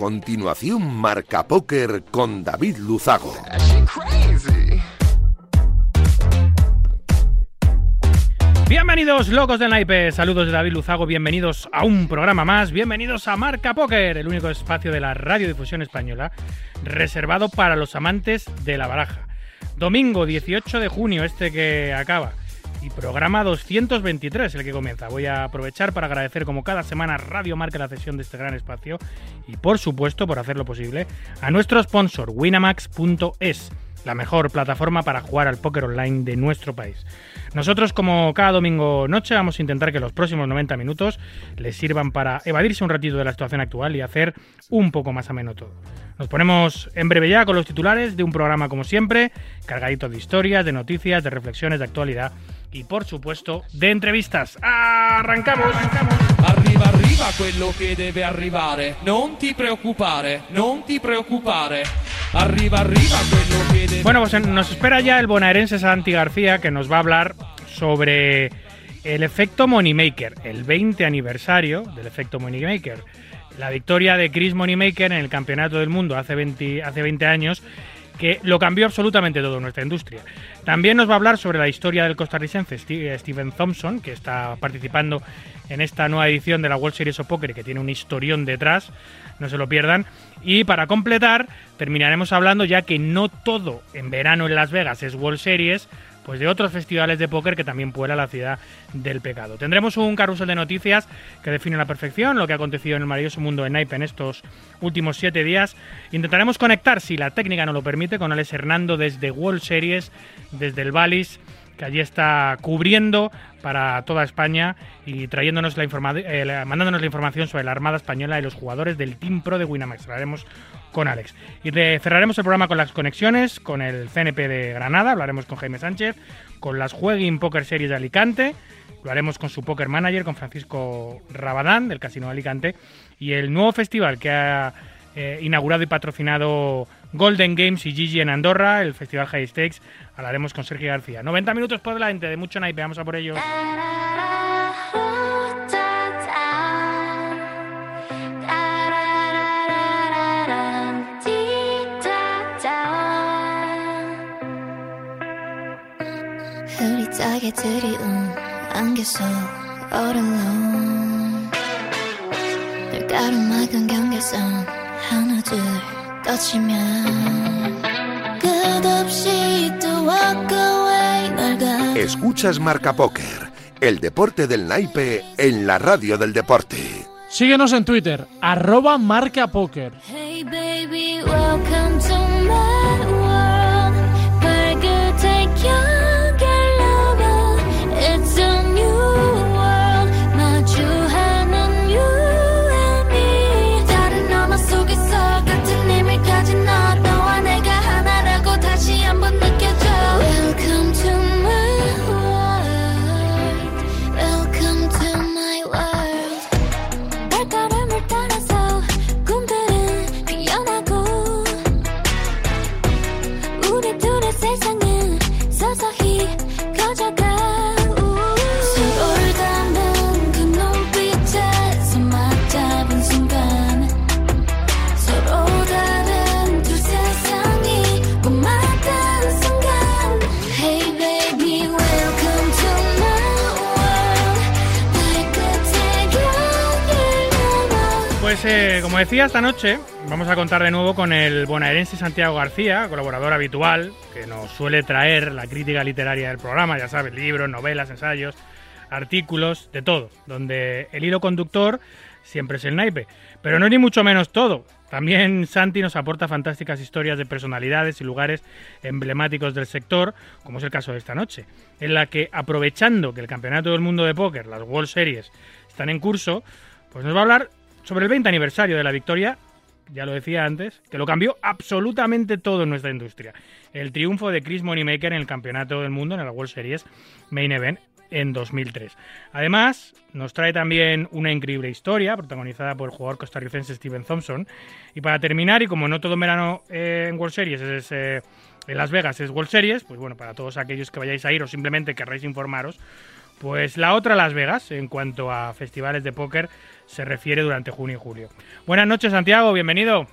Continuación, Marca Póker con David Luzago. Bienvenidos, locos del naipe. Saludos de David Luzago. Bienvenidos a un programa más. Bienvenidos a Marca Póker, el único espacio de la radiodifusión española reservado para los amantes de la baraja. Domingo 18 de junio, este que acaba. Y programa 223, el que comienza. Voy a aprovechar para agradecer como cada semana Radio Marca la cesión de este gran espacio y por supuesto, por hacerlo posible, a nuestro sponsor winamax.es, la mejor plataforma para jugar al póker online de nuestro país. Nosotros, como cada domingo noche, vamos a intentar que los próximos 90 minutos les sirvan para evadirse un ratito de la situación actual y hacer un poco más ameno todo. Nos ponemos en breve ya con los titulares de un programa como siempre, cargadito de historias, de noticias, de reflexiones de actualidad y por supuesto de entrevistas. ¡Arrancamos! Arriva, arriva quello che deve arrivare. Non ti preoccupare, non ti preoccupare. Arriva, arriva quello che debe Bueno, pues nos espera ya el bonaerense Santi García que nos va a hablar sobre el efecto Moneymaker, el 20 aniversario del efecto Moneymaker. La victoria de Chris Moneymaker en el Campeonato del Mundo hace 20, hace 20 años que lo cambió absolutamente todo nuestra industria. También nos va a hablar sobre la historia del costarricense Steve- Steven Thompson, que está participando en esta nueva edición de la World Series of Poker, que tiene un historión detrás, no se lo pierdan. Y para completar, terminaremos hablando, ya que no todo en verano en Las Vegas es World Series, pues de otros festivales de póker que también puebla la ciudad del pecado. Tendremos un carrusel de noticias que define a la perfección lo que ha acontecido en el maravilloso mundo de Naipe en estos últimos siete días. Intentaremos conectar, si la técnica no lo permite, con Alex Hernando desde World Series, desde el Valis, que allí está cubriendo para toda España y trayéndonos la eh, mandándonos la información sobre la Armada Española y los jugadores del Team Pro de Winamax. Lo haremos con Alex. Y cerraremos el programa con las conexiones, con el CNP de Granada, hablaremos con Jaime Sánchez, con las Jueguin Poker Series de Alicante, lo haremos con su Poker Manager, con Francisco Rabadán, del Casino de Alicante, y el nuevo festival que ha eh, inaugurado y patrocinado Golden Games y Gigi en Andorra, el Festival High Stakes, hablaremos con Sergio García. 90 minutos por delante de mucho naipe, vamos a por ello. 흐릿하게 들이운 안개 속 all alone 늘 가로막은 경계선 하나 둘 Escuchas Marca Póker, el deporte del naipe en la radio del deporte. Síguenos en Twitter, arroba Marca Póker. Hey baby, welcome. Como decía esta noche, vamos a contar de nuevo con el bonaerense Santiago García, colaborador habitual, que nos suele traer la crítica literaria del programa, ya sabes, libros, novelas, ensayos, artículos, de todo, donde el hilo conductor siempre es el naipe. Pero no es ni mucho menos todo. También Santi nos aporta fantásticas historias de personalidades y lugares emblemáticos del sector, como es el caso de esta noche, en la que, aprovechando que el Campeonato del Mundo de Póker, las World Series, están en curso, pues nos va a hablar sobre el 20 aniversario de la victoria, ya lo decía antes, que lo cambió absolutamente todo en nuestra industria. El triunfo de Chris Moneymaker en el Campeonato del Mundo, en la World Series Main Event en 2003. Además, nos trae también una increíble historia protagonizada por el jugador costarricense Steven Thompson. Y para terminar, y como no todo verano eh, en World Series es eh, en Las Vegas es World Series, pues bueno, para todos aquellos que vayáis a ir o simplemente querréis informaros, pues la otra Las Vegas, en cuanto a festivales de póker, se refiere durante junio y julio. Buenas noches, Santiago, bienvenido.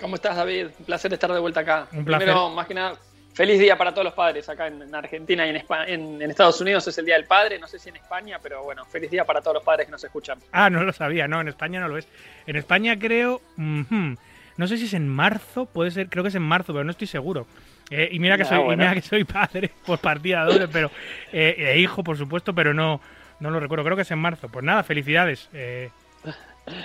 ¿Cómo estás, David? Un placer estar de vuelta acá. Un placer. Primero, más que nada, feliz día para todos los padres acá en, en Argentina y en, Espa- en- en Estados Unidos es el Día del Padre, no sé si en España, pero bueno, feliz día para todos los padres que nos escuchan. Ah, no lo sabía, no, en España no lo es. En España creo, ujú, no sé si es en marzo, puede ser, creo que es en marzo, pero no estoy seguro. Eh, y mira que Ah, soy, y bueno. mira que soy padre por partida doble, pero eh, e hijo, por supuesto, pero no, no lo recuerdo. Creo que es en marzo. Pues nada, felicidades. Eh,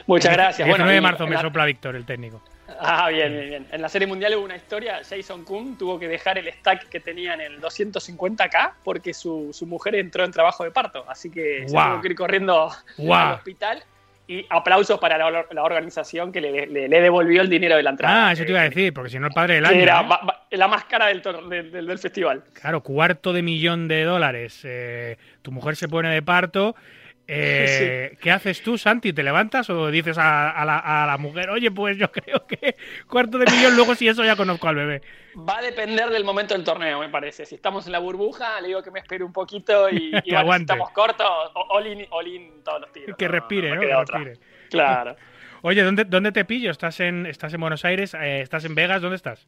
Muchas gracias. 19 de y marzo me la- sopla Víctor, el técnico. Ah, bien, bien, bien. En la serie mundial hubo una historia, Jason Kuhn tuvo que dejar el stack que tenía en el 250k porque su, su mujer entró en trabajo de parto, así que se tuvo que ir corriendo al hospital. Y aplausos para la, la organización que le, le- le devolvió el dinero de la entrada. Ah, eso te iba a decir, porque si no el padre del año. era ¿eh? ba- la más cara del, del, del- del festival. Claro, cuarto de millón de dólares. eh, tu mujer se pone de parto. Eh, ¿Qué haces tú, Santi? ¿Te levantas o dices a, a la, a la mujer, oye, pues yo creo que cuarto de millón, luego si eso ya conozco al bebé? Va a depender del momento del torneo, me parece. Si estamos en la burbuja, le digo que me espere un poquito y, y bueno, si aguante. estamos cortos, all in, all in todos los tiros. Que No, respire, no Que otra. respire. Claro. Oye, ¿dónde, ¿dónde te pillo? ¿Estás en, ¿Estás en Buenos Aires? Eh, ¿Estás en Vegas? ¿Dónde estás?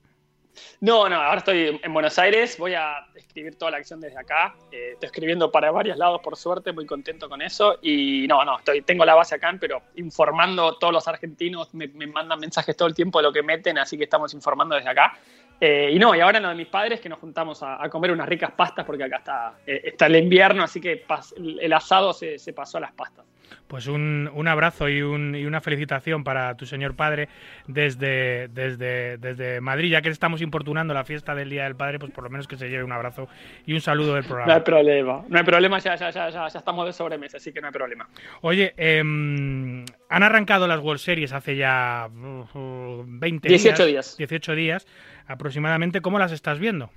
No, no, ahora estoy en Buenos Aires, voy a escribir toda la acción desde acá. Eh, estoy escribiendo para varios lados, por suerte, muy contento con eso. Y no, no, estoy, tengo la base acá, pero informando todos los argentinos, me, me mandan mensajes todo el tiempo de lo que meten, así que estamos informando desde acá. Eh, y no, y ahora en lo de mis padres, que nos juntamos a, a comer unas ricas pastas, porque acá está, eh, está el invierno, así que pas- el, asado se, se pasó a las pastas. Pues un, un abrazo y, un- y una felicitación para tu señor padre desde, desde, desde Madrid, ya que estamos importunando la fiesta del Día del Padre, pues por lo menos que se lleve un abrazo y un saludo del No programa. hay problema, no hay problema, ya, ya, ya, ya, ya estamos de sobremesa, así que no hay problema. Oye, em, han arrancado las World Series hace ya uh, 20 18 días. 18 días aproximadamente. ¿Cómo las estás viendo?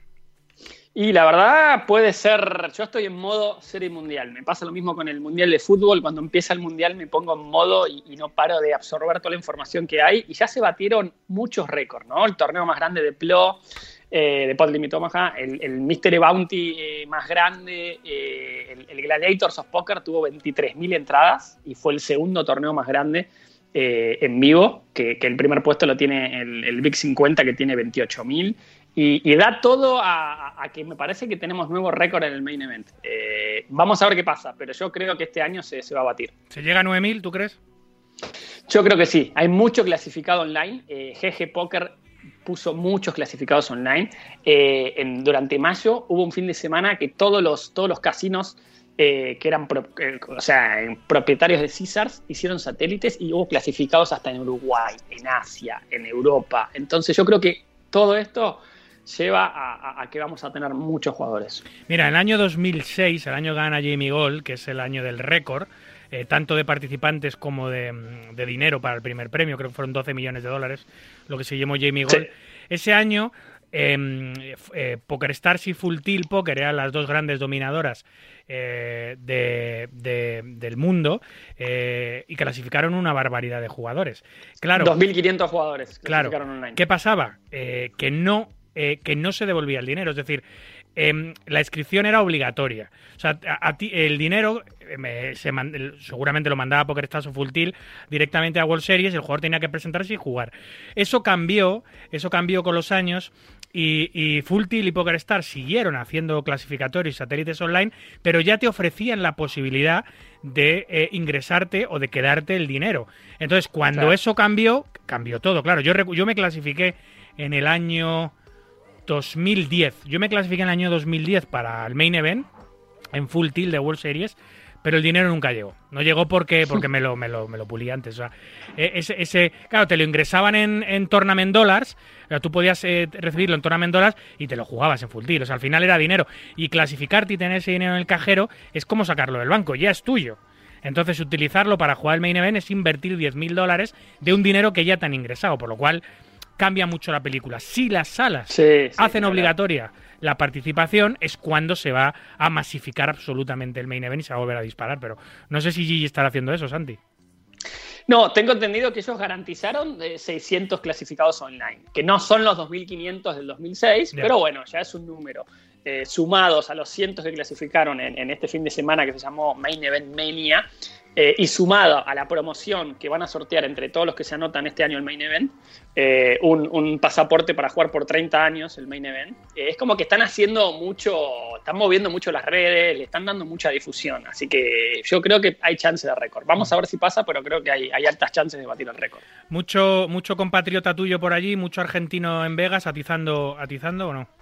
Y la verdad puede ser, yo estoy en modo serie mundial, me pasa lo mismo con el mundial de fútbol, cuando empieza el mundial me pongo en modo y, no paro de absorber toda la información que hay y ya se batieron muchos récords, ¿no? El torneo más grande de PLO, eh, de Pod Limit Omaha, el, el Mystery Bounty eh, más grande, eh, el, el Gladiators of Poker tuvo 23.000 entradas y fue el segundo torneo más grande eh, en vivo, que, que el primer puesto lo tiene el, el Big 50 que tiene 28.000. Y, y da todo a, que me parece que tenemos nuevo récord en el main event. Eh, vamos a ver qué pasa, pero yo creo que este año se, se va a batir. ¿Se llega a 9.000, tú crees? Yo creo que sí, hay mucho clasificado online. Eh, GG Poker puso muchos clasificados online. Eh, en- durante mayo hubo un fin de semana que todos los, todos los casinos eh, que eran pro- eh, o sea, propietarios de Caesars hicieron satélites y hubo clasificados hasta en Uruguay, en Asia, en Europa. Entonces yo creo que todo esto lleva a, a- a que vamos a tener muchos jugadores. Mira, en el año 2006, el año gana Jamie Gold, que es el año del récord, eh, tanto de participantes como de, de dinero para el primer premio, creo que fueron 12 millones de dólares, lo que se llamó Jamie Gold. Sí. Ese año, eh, f- eh, PokerStars y Full Tilt Poker eran las dos grandes dominadoras eh, de- de- del mundo eh, y clasificaron una barbaridad de jugadores. Claro, 2.500 jugadores Claro. clasificaron online. ¿Qué pasaba? Eh, que, no, eh, que no se devolvía el dinero. Es decir, em, la inscripción era obligatoria. O sea, a, a ti el dinero eh, me- se man- seguramente lo mandaba PokerStars o Full Tilt directamente a World Series. El jugador tenía que presentarse y jugar. Eso cambió, eso cambió con los años. Y, y Full Tilt y PokerStars siguieron haciendo clasificatorios y satélites online, pero ya te ofrecían la posibilidad de eh, ingresarte o de quedarte el dinero. Entonces, cuando Claro. eso cambió, cambió todo, claro. Yo, yo me clasifiqué en el año 2010. Yo me clasifiqué en el año 2010 para el main event en Full Tilt de World Series, pero el dinero nunca llegó. No llegó porque, porque me, lo, me, lo, me lo pulí antes. O sea, e- ese, ese, claro, te lo ingresaban en, en Tournament Dollars, o sea, tú podías eh, recibirlo en Tournament Dollars y te lo jugabas en Full Tilt. O sea, al final era dinero. Y clasificarte y tener ese dinero en el cajero es como sacarlo del banco, ya es tuyo. Entonces, utilizarlo para jugar el main event es invertir 10.000 dólares de un dinero que ya te han ingresado, por lo cual cambia mucho la película. Si las salas Sí, sí, hacen obligatoria la participación, es cuando se va a masificar absolutamente el main event y se va a volver a disparar. Pero no sé si Gigi estará haciendo eso, Santi. No, tengo entendido que ellos garantizaron de 600 clasificados online, que no son los 2.500 del 2006, Ya. pero bueno, ya es un número. Eh, sumados a los cientos que clasificaron en, en este fin de semana que se llamó Main Event Mania, eh, y sumado a la promoción que van a sortear entre todos los que se anotan este año el Main Event, eh, un, pasaporte para jugar por 30 años el Main Event, eh, es como que están haciendo mucho, están moviendo mucho las redes, le están dando mucha difusión, así que yo creo que hay chance de récord. Vamos a ver si pasa, pero creo que hay, hay altas chances de batir el récord. Mucho, mucho compatriota tuyo por allí, mucho argentino en Vegas atizando, atizando o no.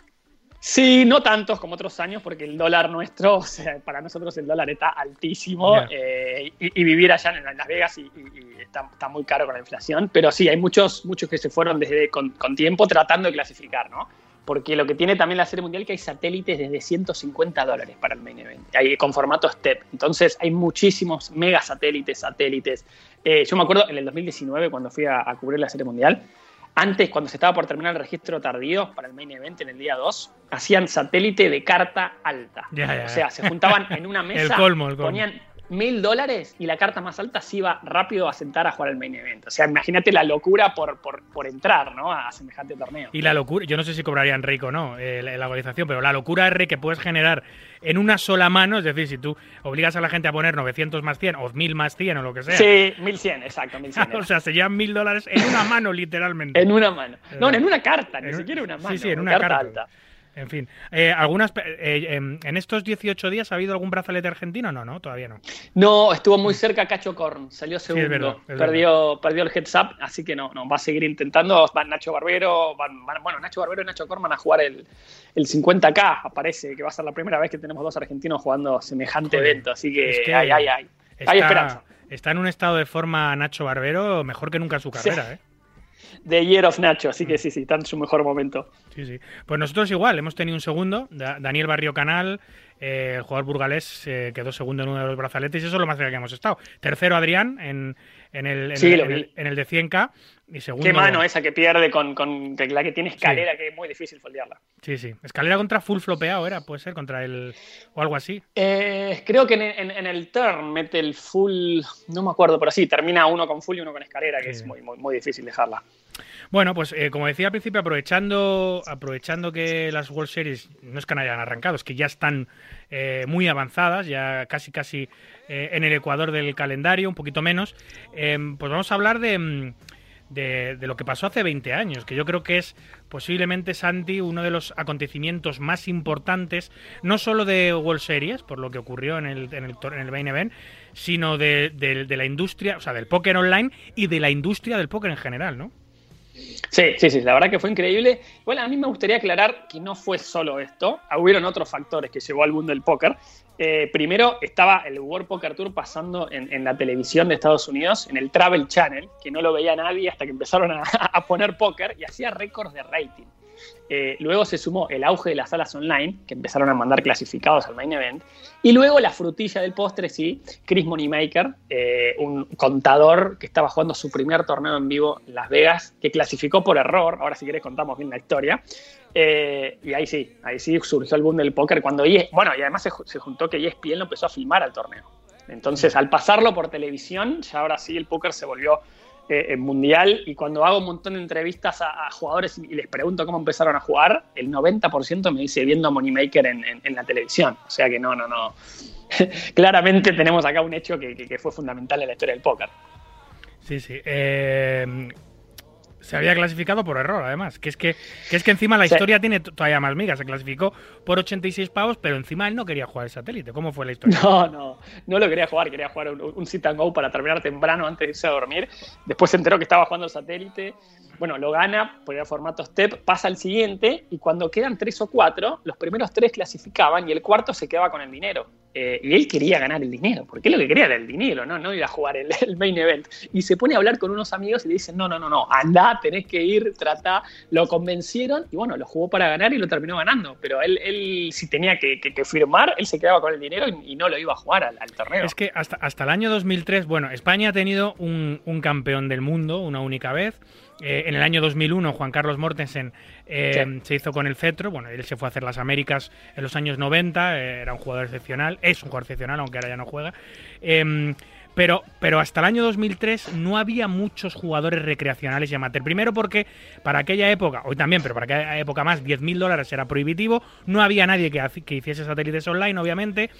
Sí, no tantos como otros años, porque el dólar nuestro, o sea, para nosotros el dólar está altísimo eh, y, y vivir allá en, en Las Vegas y, y- y está, está muy caro con la inflación. Pero sí, hay muchos, muchos que se fueron desde con, con tiempo tratando de clasificar, ¿no? Porque lo que tiene también la Serie Mundial es que hay satélites desde 150 dólares para el main event, hay, con formato STEP. Entonces hay muchísimos mega satélites, satélites. Eh, yo me acuerdo en el 2019, cuando fui a, a cubrir la Serie Mundial, antes, cuando se estaba por terminar el registro tardío para el main event en el día 2, hacían satélite de carta alta. O sea, se juntaban en una mesa, El colmo, el colmo. ponían mil dólares y la carta más alta se iba rápido a sentar a jugar el main event. O sea, imagínate la locura por, por, por entrar ¿no? a semejante torneo. Y la locura, yo no sé si cobrarían rey o no eh, la, la organización, pero la locura R que puedes generar en una sola mano, es decir, si tú obligas a la gente a poner 900 más 100 o 1000 más 100 o lo que sea, Sí, 1100, exacto, 1100. o sea, se llevan 1000 dólares en una mano, literalmente. en una mano. No, en una carta, ni un- siquiera una sí, mano. sí, en una carta, carta. alta. En fin, eh, algunas eh, em, en estos 18 días ha habido algún brazalete argentino, no, no, todavía no. No, estuvo muy cerca Cacho Korn, salió segundo, verdad, es perdió, perdió el heads up, así que no, no, va a seguir intentando, van Nacho Barbero, van, van- bueno, Nacho Barbero y Nacho Korn van a jugar el, el 50K, parece que va a ser la primera vez que tenemos dos argentinos jugando semejante Joder, evento, así que, es que hay, hay, hay, hay esperanza. está en un estado de forma Nacho Barbero mejor que nunca en su Sí. carrera, ¿eh? The Year of Nacho, así Mm. que sí, sí, está en su mejor momento. Sí, sí. Pues nosotros igual, hemos tenido un segundo. Da- Daniel Barrio Canal, eh, el jugador burgalés, eh, quedó segundo en uno de los brazaletes y eso es lo más cerca que hemos estado. Tercero Adrián en, en el, en, Sí, el, en de 100K. Y segundo, Qué mano esa que pierde con, con que la que tiene escalera, que es muy difícil foldearla. Sí, sí. Escalera contra full flopeado era, puede ser, contra el. o algo así. Eh, creo que en, el turn mete el full, no me acuerdo, pero sí, termina uno con full y uno con escalera, que Sí. es muy, muy, muy difícil dejarla. Bueno, pues eh, como decía al principio, aprovechando, aprovechando que las World Series no es que no hayan arrancado, es que ya están eh, muy avanzadas, ya casi casi eh, en el ecuador del calendario, un poquito menos, eh, pues vamos a hablar de, mm, de, de lo que pasó hace 20 años, que yo creo que es posiblemente, Santi, uno de los acontecimientos más importantes, no solo de World Series, por lo que ocurrió en el, en el, en el main event, sino de, de- de la industria, o sea, del póker online y de la industria del póker en general, ¿no? Sí, sí, sí, la verdad que fue increíble. Bueno, a mí me gustaría aclarar que no fue solo esto, hubieron otros factores que llevó al mundo del póker. Eh, primero estaba el World Poker Tour pasando en, en la televisión de Estados Unidos, en el Travel Channel, que no lo veía nadie hasta que empezaron a, a poner póker y hacía récords de rating. Eh, luego se sumó el auge de las salas online, que empezaron a mandar clasificados al main event. Y luego la frutilla del postre, sí, Chris Moneymaker, eh, un contador que estaba jugando su primer torneo en vivo en Las Vegas, que clasificó por error. Ahora, si querés, contamos bien la historia. Eh, y ahí sí, ahí sí surgió el boom del póker. Cuando ES bueno, y además se, ju- se juntó que E ESPN lo empezó a filmar al torneo. Entonces, al pasarlo por televisión, ya ahora sí el póker se volvió eh, mundial. Y cuando hago un montón de entrevistas a, jugadores y, les pregunto cómo empezaron a jugar, el 90% me dice viendo a Moneymaker en, en, en la televisión. O sea que no, no, no. Claramente tenemos acá un hecho que, que- que fue fundamental en la historia del póker. Sí, sí. Eh, se había clasificado por error, además. Que es que, que es que encima la Sí. historia tiene todavía más migas. Se clasificó por 86 pavos, pero encima él no quería jugar el satélite. ¿Cómo fue la historia? No, no, no lo quería jugar, quería jugar un, un sit and go para terminar temprano antes de irse a dormir. Después se enteró que estaba jugando el satélite. Bueno, lo gana, por el formato step, pasa al siguiente y cuando quedan tres o cuatro, los primeros tres clasificaban y el cuarto se quedaba con el dinero. Eh, y él quería ganar el dinero, porque él lo que quería era el dinero, no, no ir a jugar el, main event. Y se pone a hablar con unos amigos y le dicen, no, no, no, no, andá, tenés que ir, trata. Lo convencieron y bueno, lo jugó para ganar y lo terminó ganando. Pero él, él si tenía que, firmar, él se quedaba con el dinero y, no lo iba a jugar al, al torneo. Es que hasta, hasta el año 2003, bueno, España ha tenido un campeón del mundo una única vez. Eh, en el año 2001, Juan Carlos Mortensen eh, Sí. se hizo con el cetro. Bueno, él se fue a hacer las Américas en los años 90. eh, era un jugador excepcional. Es un jugador excepcional, aunque ahora ya no juega. Em, Pero, pero hasta el año 2003 no había muchos jugadores recreacionales y amateur. Primero porque para aquella época, hoy también, pero para aquella época más, 10.000 dólares era prohibitivo. No había nadie que, hiciese satélites online, obviamente.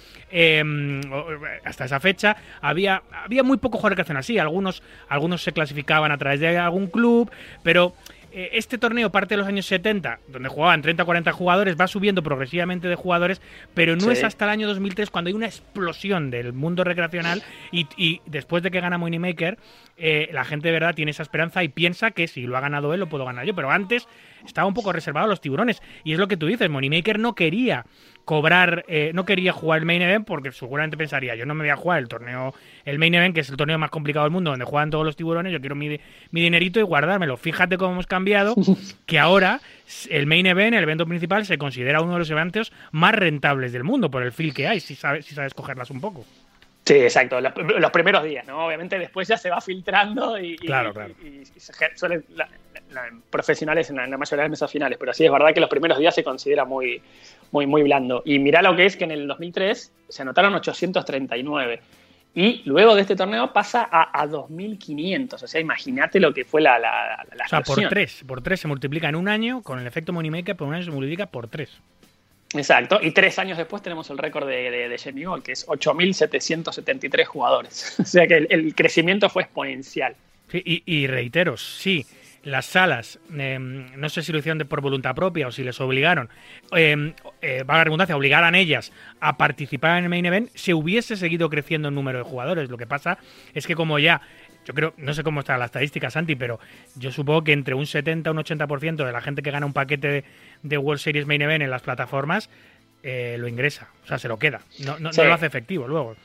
O- hasta esa fecha había, había muy poco jugador recreacional. Sí, algunos, algunos se clasificaban a través de algún club, pero eh, este torneo parte de los años 70, donde jugaban 30 o 40 jugadores, va subiendo progresivamente de jugadores, pero no Sí. es hasta el año 2003 cuando hay una explosión del mundo recreacional y, y después de que gana Moneymaker, eh, la gente de verdad tiene esa esperanza y piensa que si lo ha ganado él, lo puedo ganar yo. Pero antes estaba un poco reservado a los tiburones. Y es lo que tú dices, Moneymaker no quería cobrar, eh, no quería jugar el main event porque seguramente pensaría, yo no me voy a jugar el torneo, el main event, que es el torneo más complicado del mundo, donde juegan todos los tiburones, yo quiero mi, mi dinerito y guardármelo. Fíjate cómo hemos cambiado, que ahora el main event, el evento principal, se considera uno de los eventos más rentables del mundo por el feel que hay, si sabes, si sabes cogerlas un poco. Sí, exacto. Los, los primeros días, ¿no? Obviamente después ya se va filtrando y, y- Claro, claro. y- y se ge- suelen la- la- profesionales en la, en la mayoría de las mesas finales, pero sí es verdad que los primeros días se considera muy, muy, muy blando. Y mirá lo que es que en el 2003 se anotaron 839 y luego de este torneo pasa a, a 2.500. O sea, imagínate lo que fue la, la, la O sea, por tres, por tres se multiplica en un año, con el efecto Moneymaker, por un año se multiplica por tres. Exacto, y tres años después tenemos el récord de, de, de Jamie Gold, que es 8.773 jugadores. o sea que el, crecimiento fue exponencial. Sí, y, y reitero, sí, las salas, eh, no sé si lo hicieron de por voluntad propia o si les obligaron, eh, eh, va a la redundancia, obligaran ellas a participar en el main event, se hubiese seguido creciendo el número de jugadores. Lo que pasa es que como ya, yo creo, no sé cómo está la estadística, Santi, pero yo supongo que entre un 70 y un 80% de la gente que gana un paquete de, de World Series Main Event en las plataformas, eh, lo ingresa, o sea, se lo queda, no, no, Sí. no lo hace efectivo luego.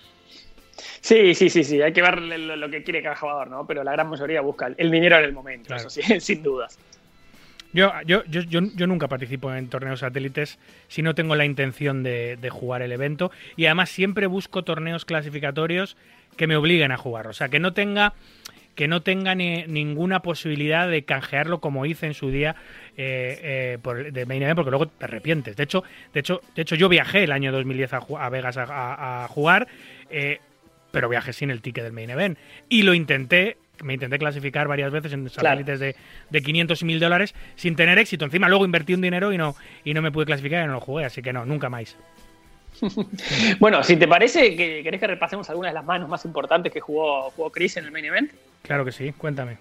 Sí, sí, sí, sí, hay que ver lo, lo que quiere cada jugador, ¿no? Pero la gran mayoría busca el, dinero en el momento, Claro. eso sí, sin dudas. Yo, yo, yo, yo, nunca participo en torneos satélites si no tengo la intención de, jugar el evento y además siempre busco torneos clasificatorios que me obliguen a jugar, o sea, que no tenga que no tenga ni- ninguna posibilidad de canjearlo como hice en su día eh, eh, por, de main event porque luego te arrepientes. De hecho, de hecho, de hecho yo viajé el año 2010 a, a Vegas a, a- a jugar, eh, pero viajé sin el ticket del main event y lo intenté. Me intenté clasificar varias veces en satélites de, de 500 y 1000 dólares sin tener éxito. Encima luego invertí un dinero y no, y no me pude clasificar y no lo jugué, así que no, nunca más. Bueno, si te parece, que querés que repasemos algunas de las manos más importantes que jugó, jugó Chris en el main event. Claro que sí, cuéntame.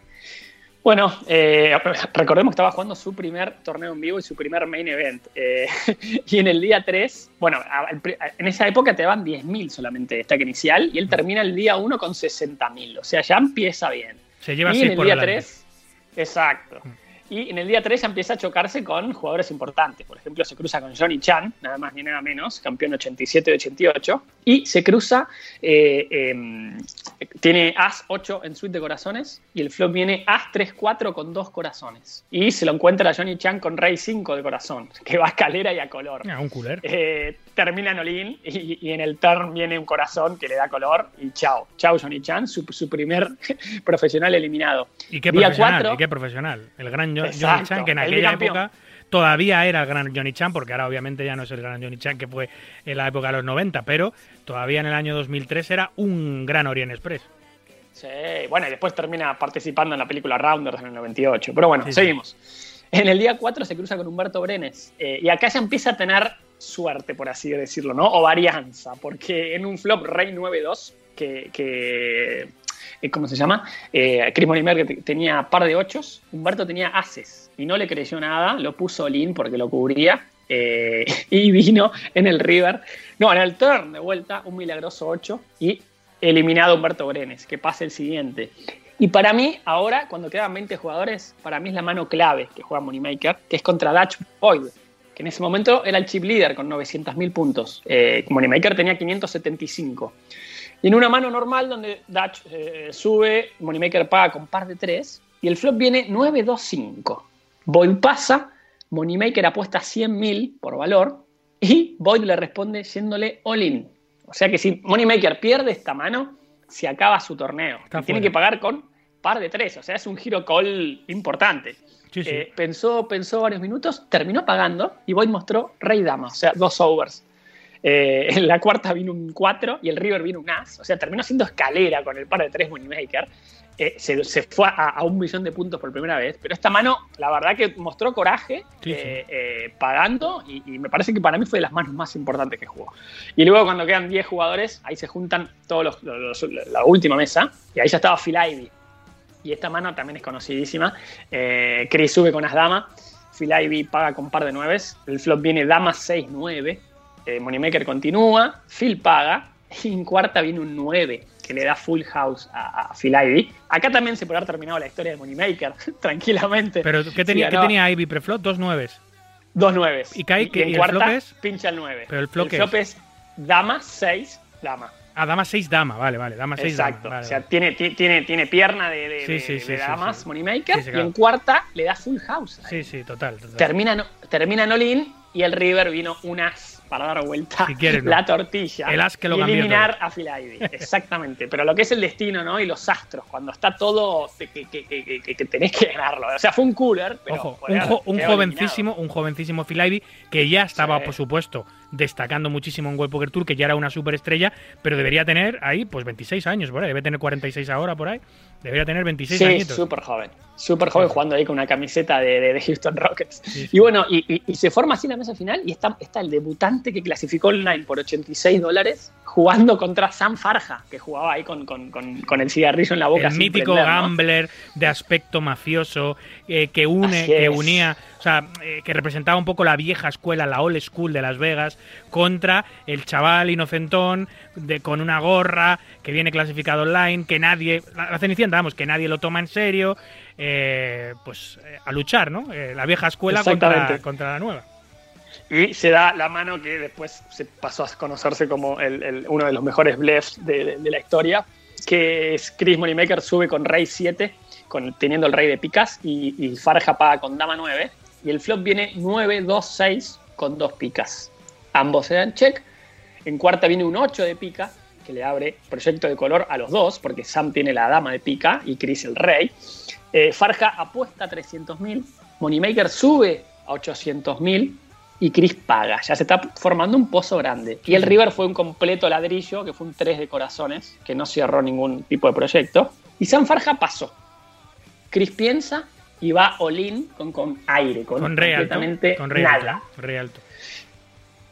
Bueno, eh, recordemos que estaba jugando su primer torneo en vivo y su primer main event. Eh, y en el día 3, bueno, en esa época te daban 10.000 solamente de stack inicial y él termina el día 1 con 60.000. O sea, ya empieza bien. Se lleva y en 6 el por día delante. 3, exacto. Y en el día 3 ya empieza a chocarse con jugadores importantes. Por ejemplo, se cruza con Johnny Chan, nada más ni nada menos, campeón 87 y 88. Y se cruza, eh, em, tiene As 8 en suite de corazones y el flop viene As 3-4 con dos corazones. Y se lo encuentra a Johnny Chan con Rey 5 de corazón, que va a escalera y a color. Ah, un cooler. Eh, termina en Olin y, y en el turn viene un corazón que le da color y chao. Chao Johnny Chan, su, su primer profesional eliminado. ¿Y qué día profesional? cuatro- ¿Y qué profesional? El gran Jo- Johnny Exacto, Chan, que en el aquella época todavía era el gran Johnny Chan, porque ahora obviamente ya no es el gran Johnny Chan que fue en la época de los 90, pero todavía en el año 2003 era un gran Orient Express. Sí, bueno, y después termina participando en la película Rounders en el 98. Pero bueno, Sí, sí. seguimos. En el día 4 se cruza con Humberto Brenes. eh, y acá ya empieza a tener suerte, por así decirlo, ¿no? O varianza, porque en un flop Rey 9-2, que, que ¿cómo se llama? Eh, Chris Monimer que te- tenía par de ochos, Humberto tenía ases y no le creyó nada, lo puso Lin porque lo cubría. eh, y vino en el River, no, en el turn de vuelta, un milagroso 8 y eliminado Humberto Brenes, que pase el siguiente. Y para mí, ahora, cuando quedan 20 jugadores, para mí es la mano clave que juega Moneymaker, que es contra Dutch Boyd, que en ese momento era el chip leader con 900.000 puntos. Eh, Moneymaker tenía 575. Y en una mano normal, donde Dutch eh, sube, Moneymaker paga con par de 3, y el flop viene 9-2-5. Boyd pasa, Moneymaker apuesta 100.000 por valor, y Boyd le responde yéndole all-in. O sea que si Moneymaker pierde esta mano, se acaba su torneo. Y tiene que pagar con par de 3. O sea, es un giro call importante. Sí, sí. Eh, pensó, pensó varios minutos, terminó pagando y Boyd mostró rey dama, o sea, dos overs. Eh, en la cuarta vino un 4 y el River vino un As. O sea, terminó siendo escalera con el par de 3 Moneymaker. Eh, se, se, fue a, a, un millón de puntos por primera vez. Pero esta mano, la verdad que mostró coraje Sí, sí. eh, eh, pagando y, y me parece que para mí fue de las manos más importantes que jugó. Y luego cuando quedan 10 jugadores, ahí se juntan todos los, los- los- la última mesa y ahí ya estaba Phil Ivey. Y esta mano también es conocidísima. Chris sube con as dama. Phil Ivey paga con par de nueves. El flop viene dama 6-9. Eh, Moneymaker continúa. Phil paga. Y en cuarta viene un 9 que le da full house a, a Phil Ivey. Acá también se puede haber terminado la historia de Moneymaker tranquilamente. Pero ¿qué tenía, Sí, ¿qué tenía Ivy preflop? Dos nueves. Dos nueves. ¿Y cae en y el flop es? pincha el 9. Pero el flop ¿qué es dama 6, dama. Ah, dama 6 dama, vale, vale, dama 6 dama. Exacto. vale, o sea, vale. tiene, ti- tiene, tiene pierna de, de, Sí, sí, de sí, sí, damas. Moneymaker. Y en cuarta le da full house. Sí, sí, total. total. Termina, no- termina en y el River vino un as para dar vuelta Si quieres, no. la tortilla. El as que lo y eliminar a Phil Ivey. Exactamente. Pero lo que es el destino, ¿no? Y los astros, cuando está todo que, que, que, que- tenés que ganarlo. O sea, fue un cooler, pero Ojo, un, haber jo- un jovencísimo, un jovencísimo Phil Ivey que ya estaba, Sí. por supuesto, destacando muchísimo en World Poker Tour, que ya era una superestrella, pero debería tener ahí, pues 26 años por ahí, debe tener 46 ahora por ahí, debería tener 26 Sí, añitos. súper joven. Súper joven Sí. jugando ahí con una camiseta de, de- de Houston Rockets. Sí. Y bueno, y, y- y se forma así la mesa final y está, está el debutante que clasificó online por 86 dólares jugando contra Sam Farja, que jugaba ahí con, con- con- con el cigarrillo en la boca. el mítico prender, ¿no? gambler de aspecto mafioso eh, que une, que unía, o sea, eh, que representaba un poco la vieja escuela, la old school de Las Vegas, contra el chaval inocentón de, con una gorra que viene clasificado online, que nadie, la, la cenicienta, vamos, que nadie lo toma en serio, eh, pues eh, a luchar, ¿no? Eh, la vieja escuela contra, la nueva. Y se da la mano que después se pasó a conocerse como el- el- uno de los mejores bluffs de, de- de la historia, que es Chris Moneymaker sube con Rey 7, con, teniendo el Rey de picas, y, y Farja paga con Dama 9, y el flop viene 9, 2, 6 con dos picas. Ambos se dan check. En cuarta viene un 8 de pica, que le abre proyecto de color a los dos, porque Sam tiene la Dama de pica y Chris el Rey. Eh, Farja apuesta 300.000, Moneymaker sube a 800.000 y Chris paga. Ya se está formando un pozo grande. Y el River fue un completo ladrillo, que fue un 3 de corazones, que no cerró ningún tipo de proyecto. Y San Farja pasó. Chris piensa y va all-in con, con aire, con, Con completamente Con rey nada. alto.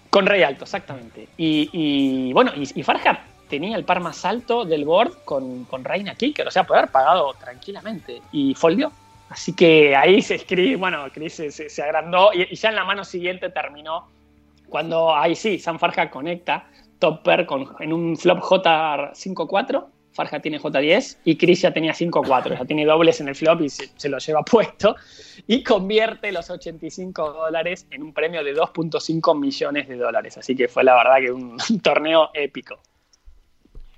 Con rey alto, exactamente. Y, y, bueno, y, Farja tenía el par más alto del board con, con Reina Kicker, o sea, puede haber pagado tranquilamente. Y foldió. Así que ahí se escribe, bueno, Chris se agrandó y, y ya en la mano siguiente terminó cuando ahí sí, San Farja conecta top pair con, en un flop J5-4. Farja tiene J10 y Chris ya tenía 5-4, ya tiene dobles en el flop y se, se lo lleva puesto y convierte los 85 dólares en un premio de 2.5 millones de dólares. Así que fue la verdad que un, un torneo épico.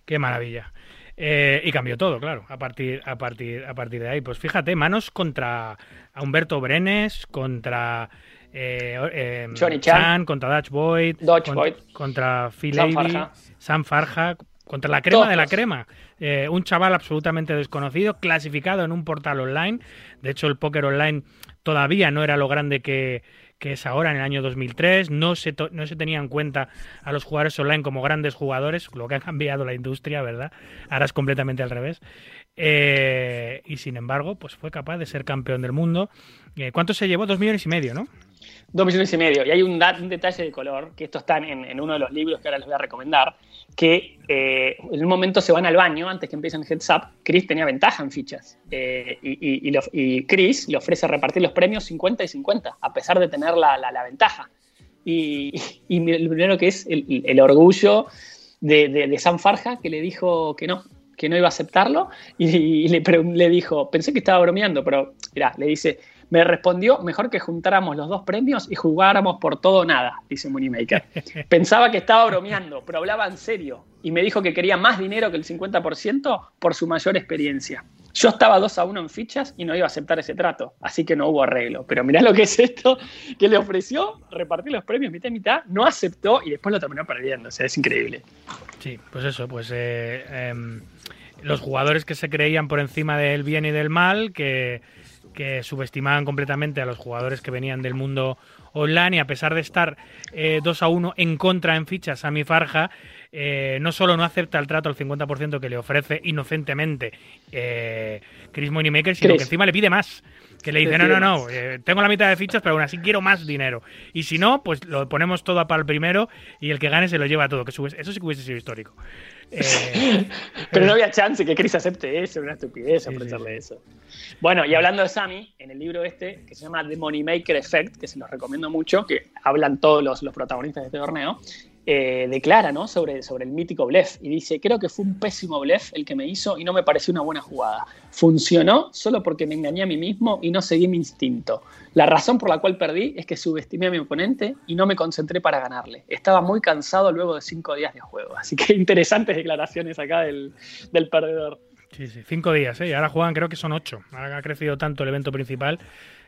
Qué maravilla. Eh, y cambió todo, claro, a partir, a partir, a partir de ahí. Pues fíjate, manos contra a Humberto Brenes, contra eh, eh, Johnny Chan. contra Dutch Boyd, Dutch con- Boyd. contra Phil Sam Farja. Sam Farja, contra la crema de la crema. Eh, un chaval absolutamente desconocido, clasificado en un portal online. De hecho, el póker online todavía no era lo grande que, que es ahora en el año 2003. No se, no se tenía en cuenta a los jugadores online como grandes jugadores, lo que ha cambiado la industria, ¿verdad? Ahora es completamente al revés. Eh, y sin embargo, pues fue capaz de ser campeón del mundo. Eh, ¿Cuánto se llevó? Dos millones y medio, ¿no? Dos millones y medio. Y hay un, un detalle de color, que esto está en, en uno de los libros que ahora les voy a recomendar, que eh, en un momento se van al baño antes que empiecen Heads Up. Chris tenía ventaja en fichas. Eh, y, y- Chris le ofrece repartir los premios 50 y 50, a pesar de tener la, la- ventaja. Y, lo primero que es el, orgullo de, de, de Sam Farja, que le dijo que no, que no iba a aceptarlo. Y, le, le dijo, pensé que estaba bromeando, pero mirá, le dice, me respondió, mejor que juntáramos los dos premios y jugáramos por todo o nada, dice Moneymaker. Pensaba que estaba bromeando, pero hablaba en serio. Y me dijo que quería más dinero que el 50% por su mayor experiencia. Yo estaba 2 a 1 en fichas y no iba a aceptar ese trato, así que no hubo arreglo. Pero mirá lo que es esto, que le ofreció repartir los premios mitad y mitad, no aceptó y después lo terminó perdiendo. O sea, es increíble. Sí, pues eso, pues eh, em, los jugadores que se creían por encima del bien y del mal, que, que subestimaban completamente a los jugadores que venían del mundo online y a pesar de estar eh, 2 a 1 en contra en fichas Sami Farja, eh, no solo no acepta el trato al 50% que le ofrece inocentemente eh, Chris Moneymaker, sino Chris. que encima le pide más. Que le dice, no, no, no, eh, tengo la mitad de fichas, pero aún así quiero más dinero. Y si no, pues lo ponemos todo para el primero y el que gane se lo lleva todo. Que eso sí que hubiese sido histórico. Eh, Pero no había chance que Chris acepte eso, una estupidez Sí, ofrecerle sí, eso. Bueno, y hablando de Sammy, en el libro este, que se llama The Moneymaker Effect, que se los recomiendo mucho, que hablan todos los, los protagonistas de este torneo, eh, declara ¿no? sobre, sobre el mítico blef y dice, creo que fue un pésimo blef el que me hizo y no me pareció una buena jugada. Funcionó solo porque me engañé a mí mismo y no seguí mi instinto. La razón por la cual perdí es que subestimé a mi oponente y no me concentré para ganarle. Estaba muy cansado luego de cinco días de juego. Así que interesantes declaraciones acá del, del perdedor. Sí, sí, cinco días, ¿eh? Y ahora juegan, creo que son ocho. Ahora ha crecido tanto el evento principal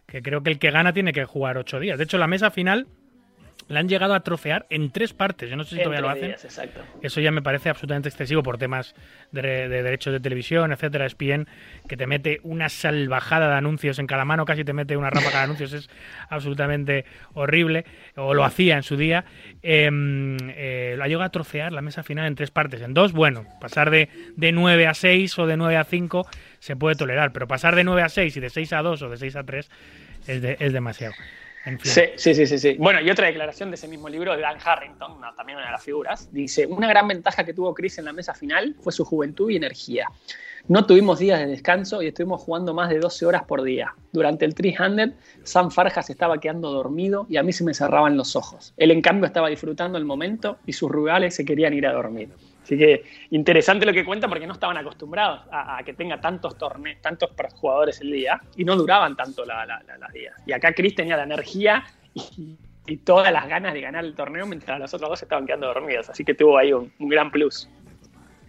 que creo que el que gana tiene que jugar ocho días. De hecho, la mesa final la han llegado a trofear en tres partes. Yo no sé si En todavía lo hacen. días, exacto. Eso ya me parece absolutamente excesivo por temas de, de derechos de televisión, etcétera. ESPN, que te mete una salvajada de anuncios en cada mano, casi te mete una ráfaga de anuncios, es absolutamente horrible, o lo hacía en su día. Eh, eh, lo ha llegado a trofear la mesa final en tres partes. En dos, bueno, pasar de, de 9 a 6 o de 9 a 5 se puede tolerar, pero pasar de 9 a 6 y de 6 a 2 o de 6 a 3 es, de- es demasiado. Sí, sí, sí, sí. Bueno, y otra declaración de ese mismo libro de Dan Harrington, también una de las figuras, dice, una gran ventaja que tuvo Chris en la mesa final fue su juventud y energía. No tuvimos días de descanso y estuvimos jugando más de 12 horas por día. Durante el 300, Sam Farjas estaba quedando dormido y a mí se me cerraban los ojos. Él, en cambio, estaba disfrutando el momento y sus rivales se querían ir a dormir. Así que interesante lo que cuenta porque no estaban acostumbrados a, que tenga tantos torneos, tantos jugadores el día y no duraban tanto la- la- la- las días. Y acá Chris tenía la energía y, todas las ganas de ganar el torneo mientras los otros dos estaban quedando dormidos. Así que tuvo ahí un, un gran plus.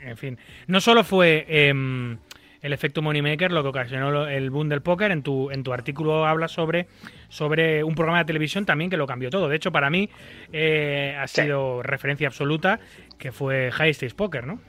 En fin, no solo fue em, el efecto Moneymaker lo que ocasionó el boom del póker, en tu, en tu artículo hablas sobre, sobre un programa de televisión también que lo cambió todo. De hecho, para mí eh, ha Sí. sido referencia absoluta, que fue High Stakes Poker, ¿no?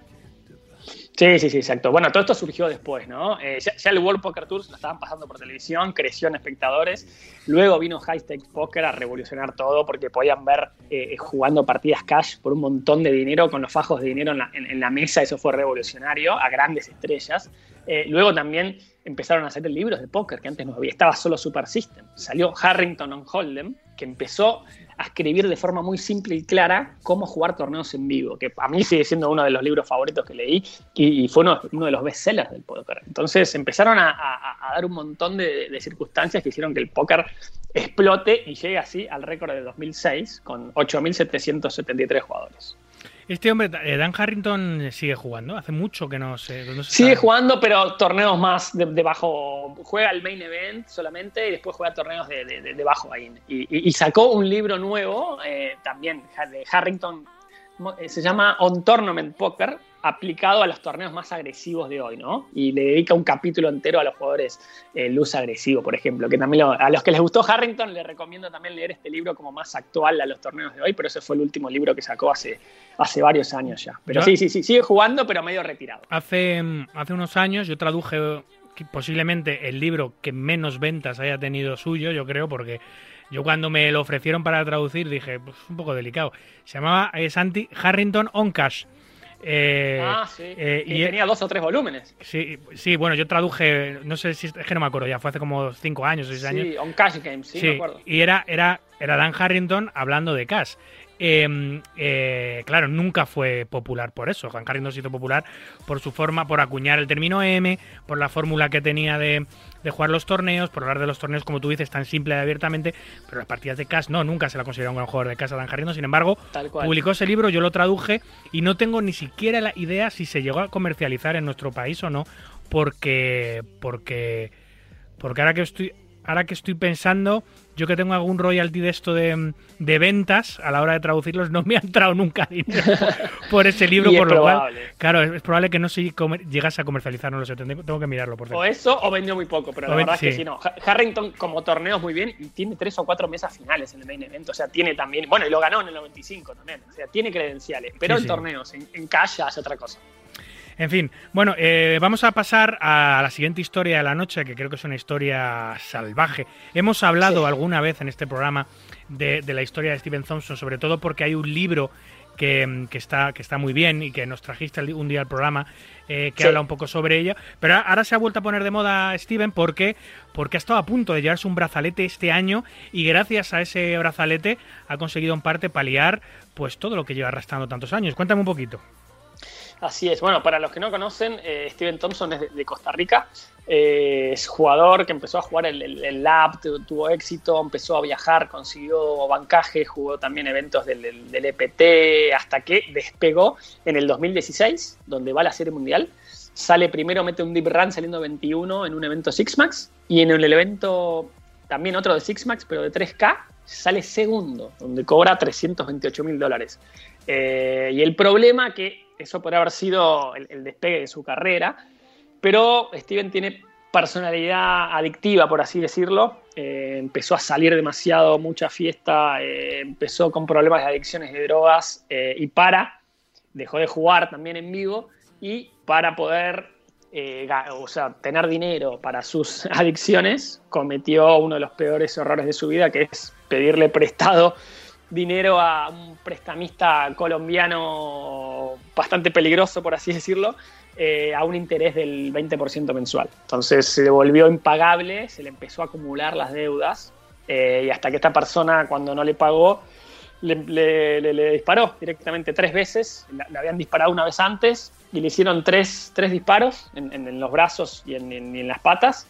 Sí, sí, sí, exacto. Bueno, todo esto surgió después, ¿no? Eh, ya, el World Poker Tour lo estaban pasando por televisión, creció en espectadores. Luego vino High Stakes Poker a revolucionar todo porque podían ver eh, jugando partidas cash por un montón de dinero, con los fajos de dinero en la, mesa. Eso fue revolucionario a grandes estrellas. Eh, luego también empezaron a hacer libros de póker que antes no había. Estaba solo Super System. Salió Harrington on Hold'em, que empezó a escribir de forma muy simple y clara cómo jugar torneos en vivo, que a mí sigue siendo uno de los libros favoritos que leí y, fue uno, de los bestsellers del póker. Entonces empezaron a dar un montón de, de circunstancias que hicieron que el póker explote y llegue así al récord de 2006 con 8.773 jugadores. Este hombre, eh, Dan Harrington, sigue jugando. Hace mucho que no no se Sigue sabe. jugando, pero torneos más de, de bajo. Juega el main event solamente y después juega torneos de, de- de- de bajo ahí. Y, y- y sacó un libro nuevo eh, también de Harrington. eh, Se llama On Tournament Poker, aplicado a los torneos más agresivos de hoy, ¿no? Y le dedica un capítulo entero a los jugadores eh, luz agresivo, por ejemplo. Que también lo- a los que les gustó Harrington, les recomiendo también leer este libro como más actual a los torneos de hoy, pero ese fue el último libro que sacó hace, hace varios años ya. Pero sí, sí, sí, sigue jugando, pero medio retirado. Hace, mm, hace unos años yo traduje posiblemente el libro que menos ventas haya tenido suyo, yo creo, porque yo cuando me lo ofrecieron para traducir dije, pues un poco delicado. Se llamaba eh, Santi Harrington on Cash. Eh, ah, sí. eh, y, y- tenía dos o tres volúmenes. sí, sí, bueno, yo traduje, no sé si es que no me acuerdo, ya fue hace como cinco años, seis años. Sí, on Cash Games, sí, me acuerdo. y era, era, era Dan Harrington hablando de Cash. Eh, eh, claro, nunca fue popular por eso. Dan Harrington se hizo popular por su forma, por acuñar el término M, por la fórmula que tenía de, de jugar los torneos, por hablar de los torneos, como tú dices, tan simple y abiertamente. Pero las partidas de Cash, no, nunca se la consideró un gran jugador de Cash a Dan Harrington. Sin embargo, Tal cual. publicó ese libro, yo lo traduje y no tengo ni siquiera la idea si se llegó a comercializar en nuestro país o no, porque, porque, porque ahora que estoy, ahora que estoy pensando, yo que tengo algún royalty de esto de, de ventas a la hora de traducirlos, no me ha entrado nunca dinero por, ese libro, es por lo cual, probable. claro, es, es probable que no se comer- llegase a comercializar, no lo sé, tengo que mirarlo por O cierto. eso o vendió muy poco, pero O la verdad es que sí. no. Ha- Harrington como torneos muy bien y tiene tres o cuatro mesas finales en el main event. O sea, tiene también. Bueno, y lo ganó en el 95 también. O sea, tiene credenciales. Pero Sí, en sí. torneos, en, en cash ya es otra cosa. En fin, bueno, eh, vamos a pasar a la siguiente historia de la noche, que creo que es una historia salvaje. Hemos hablado Sí. alguna vez en este programa de, de la historia de Stephen Thompson, sobre todo porque hay un libro que, que está, que está muy bien y que nos trajiste un día al programa eh, que Sí. habla un poco sobre ella. Pero ahora se ha vuelto a poner de moda Steven porque, porque ha estado a punto de llevarse un brazalete este año y gracias a ese brazalete ha conseguido en parte paliar pues todo lo que lleva arrastrando tantos años. Cuéntame un poquito. Así es. Bueno, para los que no conocen, eh, Steven Thompson es de, Costa Rica. Eh, es jugador que empezó a jugar el, el, tuvo éxito, empezó a viajar, consiguió bancaje, jugó también eventos del, del- EPT, hasta que despegó en el 2016, donde va a la Serie Mundial. Sale primero, mete un deep run saliendo 21 en un evento Six Max y en el evento también otro de Six Max, pero de 3K, sale segundo, donde cobra 328 mil dólares. Eh, y el problema que eso podría haber sido el, despegue de su carrera, pero Steven tiene personalidad adictiva, por así decirlo. Eh, empezó a salir demasiado, mucha fiesta, eh, empezó con problemas de adicciones de drogas eh, y para, dejó de jugar también en vivo y para poder o sea, tener dinero para sus adicciones, cometió uno de los peores errores de su vida, que es pedirle prestado dinero a un prestamista colombiano bastante peligroso, por así decirlo, eh, a un interés del 20% mensual. Entonces se volvió impagable, se le empezó a acumular las deudas eh, y hasta que esta persona cuando no le pagó le, le- le- le disparó directamente tres veces, le habían disparado una vez antes y le hicieron tres, tres disparos en, en- en los brazos y en, en las patas.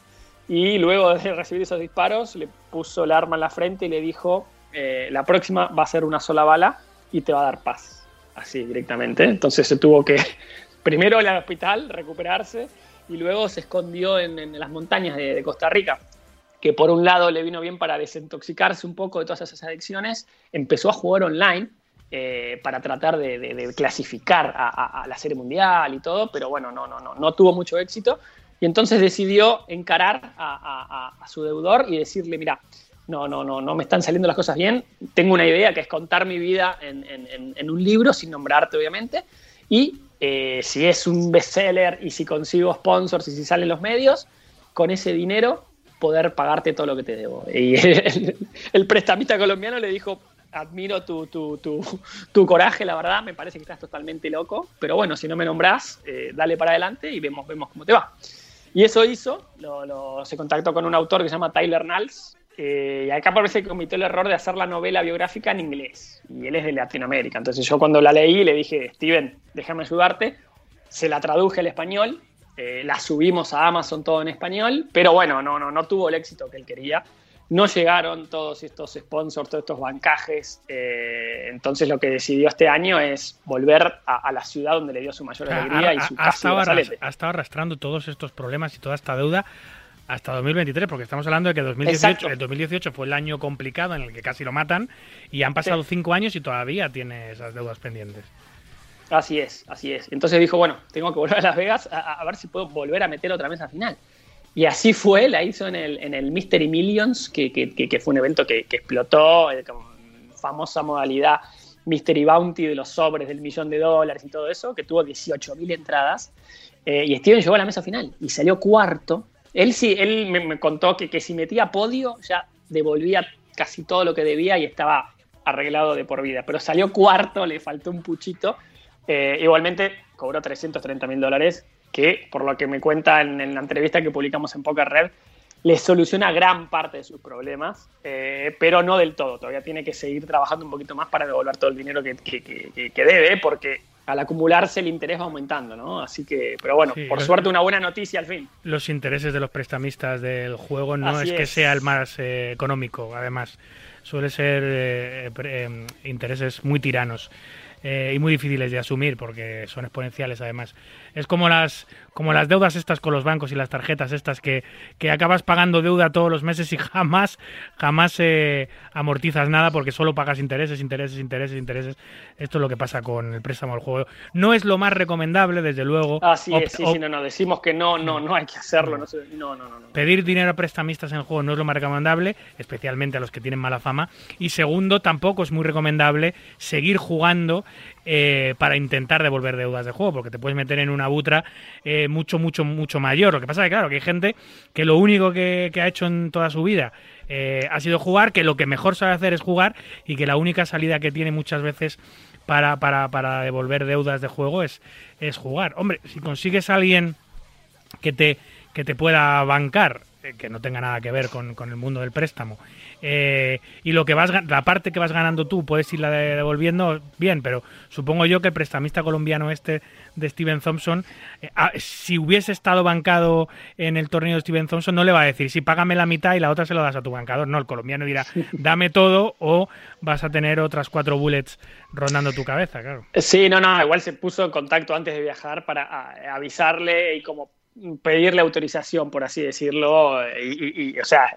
Y luego de recibir esos disparos le puso el arma en la frente y le dijo eh, la próxima va a ser una sola bala y te va a dar paz, así directamente. Entonces se tuvo que primero ir al hospital, recuperarse y luego se escondió en, las montañas de, Costa Rica que por un lado le vino bien para desintoxicarse un poco de todas esas adicciones, empezó a jugar online eh, para tratar de, clasificar a, la serie mundial y todo, pero bueno, no, no, no, no tuvo mucho éxito. Y entonces decidió encarar a su deudor y decirle, mira, no, no, no, no me están saliendo las cosas bien, tengo una idea que es contar mi vida en, un libro, sin nombrarte obviamente, y eh, si es un bestseller y si consigo sponsors y si salen los medios, con ese dinero poder pagarte todo lo que te debo. Y el, el prestamista colombiano le dijo, admiro tu, tu, tu, coraje, la verdad, me parece que estás totalmente loco, pero bueno, si no me nombrás, eh, dale para adelante y vemos, vemos cómo te va. Y eso hizo, se contactó con un autor que se llama Tyler Nals, eh, y acá parece que cometió el error de hacer la novela biográfica en inglés, y él es de Latinoamérica. Entonces yo cuando la leí le dije, Steven, déjame ayudarte, se la traduje al español, eh, la subimos a Amazon todo en español, pero bueno, no, no, no tuvo el éxito que él quería. No llegaron todos estos sponsors, todos estos bancajes. eh, entonces lo que decidió este año es volver a, a la ciudad donde le dio su mayor sea, alegría y su ha- ha casi estado arras- brazalete. ha estado arrastrando todos estos problemas y toda esta deuda hasta 2023, porque estamos hablando de que 2018, Exacto. el 2018 fue el año complicado en el que casi lo matan y han pasado Sí. cinco años y todavía tiene esas deudas pendientes. Así es, así es. Entonces dijo, bueno, tengo que volver a Las Vegas a, a ver si puedo volver a meter otra vez al final. Y así fue, la hizo en el, en el Mystery Millions, que, que- fue un evento que, que explotó, eh, famosa modalidad Mystery Bounty de los sobres del millón de dólares y todo eso, que tuvo 18.000 entradas. Eh, y Steven llegó a la mesa final y salió cuarto. Él sí, él me, contó que, que si metía podio ya devolvía casi todo lo que debía y estaba arreglado de por vida. Pero salió cuarto, le faltó un puchito. Eh, igualmente cobró 330 mil dólares, que por lo que me cuenta en, la entrevista que publicamos en Poker Red, le soluciona gran parte de sus problemas, eh, pero no del todo. Todavía tiene que seguir trabajando un poquito más para devolver todo el dinero que- que- que debe, porque al acumularse el interés va aumentando, ¿no? Así que, pero bueno, Sí, por suerte una buena noticia al fin. Los intereses de los prestamistas del juego no es que sea el más eh, económico, además. Suele ser eh, eh, intereses muy tiranos. y muy difíciles de asumir porque son exponenciales además. Es como las, como las deudas estas con los bancos y las tarjetas estas que, que acabas pagando deuda todos los meses y jamás, jamás eh, amortizas nada porque solo pagas intereses, intereses, intereses, intereses. Esto es lo que pasa con el préstamo al juego. No es lo más recomendable, desde luego. Así Op- es, sí, sí, no, no, decimos que no, no, no hay que hacerlo, no, no, no. no. Pedir dinero a prestamistas en el juego no es lo más recomendable, especialmente a los que tienen mala fama. Y segundo, tampoco es muy recomendable seguir jugando eh, para intentar devolver deudas de juego, porque te puedes meter en una butra eh, mucho, mucho, mucho mayor. Lo que pasa es que, claro, que hay gente que lo único que, ha hecho en toda su vida eh, ha sido jugar, que lo que mejor sabe hacer es jugar y que la única salida que tiene muchas veces para, para, para devolver deudas de juego es, es jugar. Hombre, si consigues a alguien que te, que te pueda bancar, que no tenga nada que ver con, con el mundo del préstamo, eh, y lo que vas la parte que vas ganando tú puedes irla de- devolviendo bien, pero supongo yo que el prestamista colombiano este de Steven Thompson, eh, ah, si hubiese estado bancado en el torneo de Steven Thompson, no le va a decir, sí, págame la mitad y la otra se lo das a tu bancador. No, el colombiano dirá, dame todo o vas a tener otras cuatro bullets rondando tu cabeza, claro. Sí, no, no, igual se puso en contacto antes de viajar para a- avisarle y como pedirle autorización, por así decirlo. Y, y- y, o sea,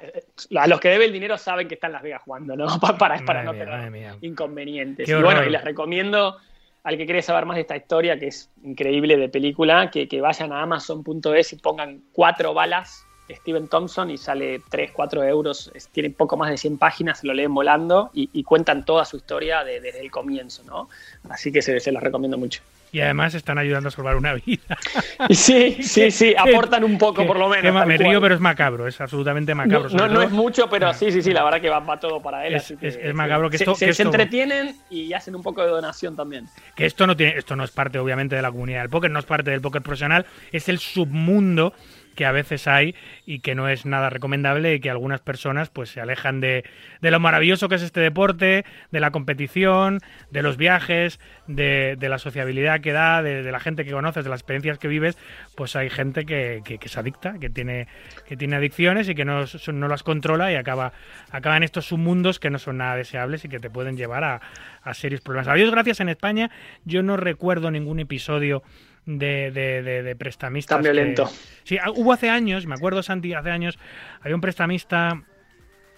a los que debe el dinero saben que están Las Vegas jugando, ¿no? Pa- Para, para Madre no mía, tener inconvenientes. Qué y bueno, horror. y les recomiendo al que quiere saber más de esta historia, que es increíble de película, que, que vayan a amazon.es y pongan cuatro balas Steven Thompson y sale 3, 4 euros, tiene poco más de 100 páginas, se lo leen volando y, y cuentan toda su historia de- desde el comienzo, ¿no? Así que se, se los recomiendo mucho. Y además están ayudando a salvar una vida. Sí, sí, sí, aportan un poco por lo menos. me cual. río, pero es macabro, es absolutamente macabro. no, no, es mucho, pero sí, sí, sí, la verdad que va, va todo para él. Es- así que, es- macabro que Se- esto- se, que se esto- entretienen y hacen un poco de donación también. que esto no tiene esto no es parte obviamente de la comunidad del póker no es parte del póker profesional es el submundo que a veces hay y que no es nada recomendable y que algunas personas pues se alejan de, de lo maravilloso que es este deporte, de la competición, de los viajes, de, de la sociabilidad que da, de, la gente que conoces, de las experiencias que vives, pues hay gente que, que, que es adicta, que tiene, que tiene adicciones y que no, no las controla y acaba, acaba en estos submundos que no son nada deseables y que te pueden llevar a, a serios problemas. A Dios gracias en España yo no recuerdo ningún episodio de, de, de- de prestamistas. Tan violento. que- Sí, ah, hubo hace años, me acuerdo Santi, hace años había un prestamista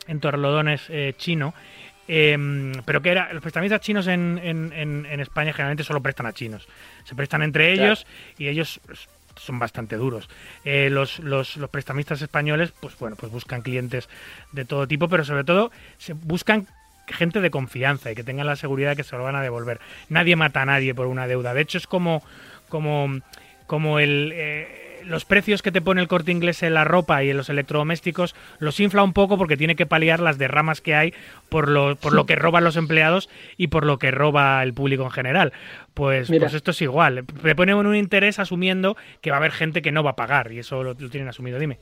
en Torrelodones eh, chino, em, pero que era, los prestamistas chinos en, en- en- en España generalmente solo prestan a chinos. Se prestan entre Claro. ellos y ellos son bastante duros. Eh, los, los, los prestamistas españoles, pues bueno, pues buscan clientes de todo tipo, pero sobre todo se buscan gente de confianza y que tengan la seguridad de que se lo van a devolver. Nadie mata a nadie por una deuda. De hecho, es como, como, como el, eh, los precios que te pone el corte inglés en la ropa y en los electrodomésticos los infla un poco porque tiene que paliar las derramas que hay por lo, por lo que roban los empleados y por lo que roba el público en general. Pues, Mira. pues esto es igual. Le ponen un interés asumiendo que va a haber gente que no va a pagar y eso lo, lo tienen asumido. Dime.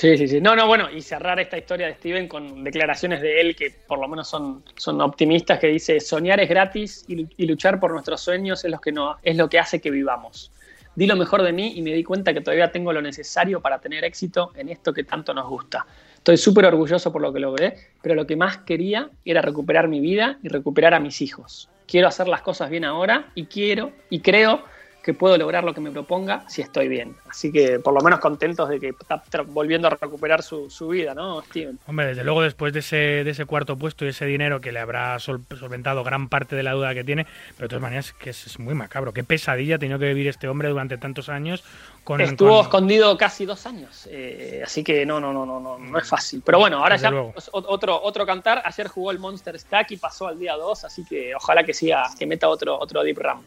Sí, sí, sí. No, no, bueno, y cerrar esta historia de Steven con declaraciones de él que por lo menos son, son optimistas, que dice, soñar es gratis y, lu- y luchar por nuestros sueños es lo, que no, es lo que hace que vivamos. Di lo mejor de mí y me di cuenta que todavía tengo lo necesario para tener éxito en esto que tanto nos gusta. Estoy súper orgulloso por lo que logré, pero lo que más quería era recuperar mi vida y recuperar a mis hijos. Quiero hacer las cosas bien ahora y quiero y creo que puedo lograr lo que me proponga si estoy bien. Así que por lo menos contentos de que está volviendo a recuperar su, su vida, ¿no, Steven? Hombre, desde luego después de ese, de ese cuarto puesto y ese dinero que le habrá sol- solventado gran parte de la duda que tiene, pero de todas maneras que es, es muy macabro. Qué pesadilla ha tenido que vivir este hombre durante tantos años con... Estuvo con- escondido casi dos años, eh, así que no, no, no, no, no, no es fácil. Pero bueno, ahora Desde ya luego. otro, otro cantar. Ayer jugó el Monster Stack y pasó al día 2, así que ojalá que siga, que meta otro, otro Deep Ram.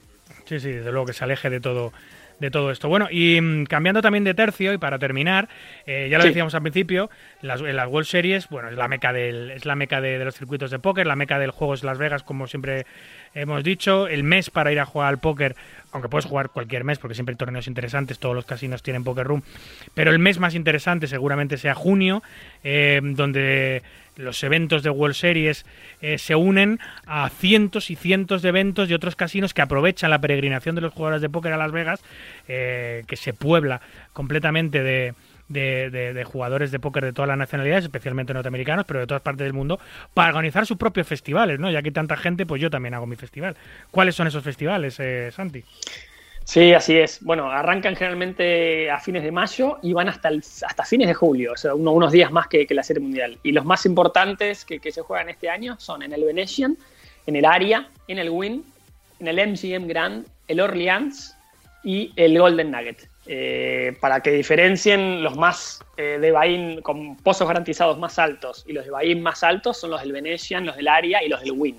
Sí, sí, desde luego que se aleje de todo de todo esto. Bueno, y mm, cambiando también de tercio y para terminar, eh, ya lo Sí. decíamos al principio, las, las World Series, bueno, es la meca del, es la meca de, de los circuitos de póker, la meca del juego es Las Vegas, como siempre hemos dicho, el mes para ir a jugar al póker, aunque puedes jugar cualquier mes, porque siempre hay torneos interesantes, todos los casinos tienen Poker Room, pero el mes más interesante seguramente sea junio, eh, donde los eventos de World Series eh, se unen a cientos y cientos de eventos de otros casinos que aprovechan la peregrinación de los jugadores de póker a Las Vegas, eh, que se puebla completamente de, de, de- de jugadores de póker de todas las nacionalidades, especialmente norteamericanos, pero de todas partes del mundo, para organizar sus propios festivales, ¿no? Ya que hay tanta gente, pues yo también hago mi festival. ¿Cuáles son esos festivales, eh, Santi? Sí, así es. Bueno, arrancan generalmente a fines de mayo y van hasta, el- hasta fines de julio, o sea, uno- unos días más que, que la Serie Mundial. Y los más importantes que, que se juegan este año son en el Venetian, en el Aria, en el Win, en el MGM Grand, el Orleans y el Golden Nugget. Eh, para que diferencien los más eh, de Bahín con pozos garantizados más altos y los de Bahín más altos son los del Venetian, los del Aria y los del Win.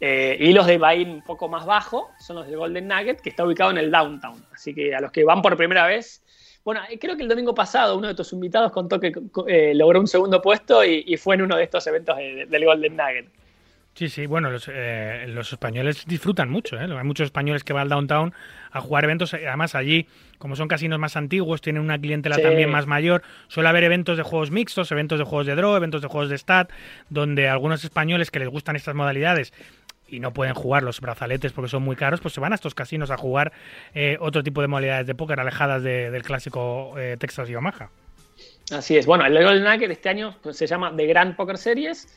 Eh, y los de buy un poco más bajo son los del Golden Nugget, que está ubicado en el downtown. Así que a los que van por primera vez, bueno, eh, creo que el domingo pasado uno de tus invitados contó que eh, logró un segundo puesto y, y, fue en uno de estos eventos de, de, del Golden Nugget. Sí, sí, bueno, los, eh, los españoles disfrutan mucho, ¿eh? Hay muchos españoles que van al downtown a jugar eventos, además allí, como son casinos más antiguos, tienen una clientela sí. también más mayor, suele haber eventos de juegos mixtos, eventos de juegos de draw, eventos de juegos de stat, donde algunos españoles que les gustan estas modalidades y no pueden jugar los brazaletes porque son muy caros, pues se van a estos casinos a jugar eh, otro tipo de modalidades de póker alejadas de, del clásico eh, Texas y Omaha. Así es, bueno, el Golden Nugget este año pues, se llama The Grand Poker Series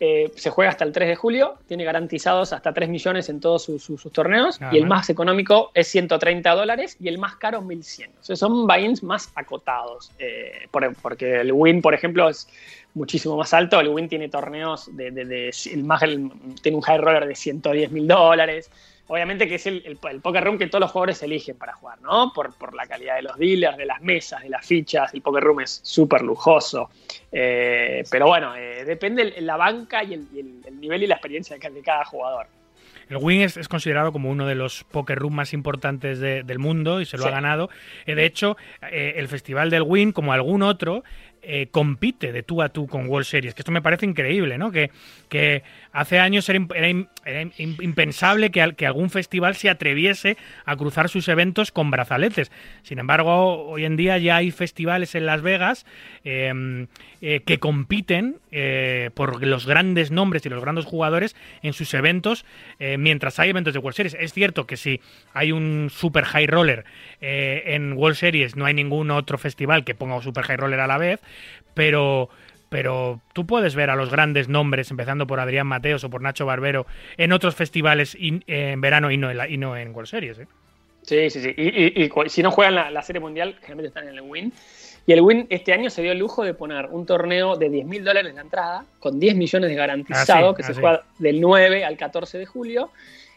eh, se juega hasta el 3 de julio, tiene garantizados hasta 3 millones en todos sus, sus, sus torneos Ajá. y el más económico es 130 dólares y el más caro 1100. O sea, son buy-ins más acotados, eh, por, porque el win, por ejemplo, es muchísimo más alto. El win tiene torneos de, de, de el más el, tiene un high roller de 110 mil dólares obviamente que es el, el, el, poker room que todos los jugadores eligen para jugar, ¿no? Por, por, la calidad de los dealers, de las mesas, de las fichas, el poker room es súper lujoso. Eh, pero bueno, eh, depende la banca y, el, y el, nivel y la experiencia de cada jugador. El Win es, es, considerado como uno de los poker room más importantes de, del mundo y se lo sí. ha ganado. Eh, de hecho, eh, el festival del Win, como algún otro, eh, compite de tú a tú con World Series, que esto me parece increíble, ¿no? Que, que hace años era, era, impensable que, que, algún festival se atreviese a cruzar sus eventos con brazaletes. Sin embargo, hoy en día ya hay festivales en Las Vegas eh, eh, que compiten eh, por los grandes nombres y los grandes jugadores en sus eventos mientras hay eventos de World Series. Es cierto que si hay un super high roller en World Series no hay ningún otro festival que ponga un super high roller a la vez, pero pero tú puedes ver a los grandes nombres, empezando por Adrián Mateos o por Nacho Barbero, en otros festivales in, eh, en verano y no en, la, y no en World Series. ¿eh? Sí, sí, sí. Y, y, y, si no juegan la, la, Serie Mundial, generalmente están en el Win. Y el Win este año se dio el lujo de poner un torneo de 10 mil dólares en la entrada, con 10 millones de garantizado, ah, sí, que ah, se juega del 9 al 14 de julio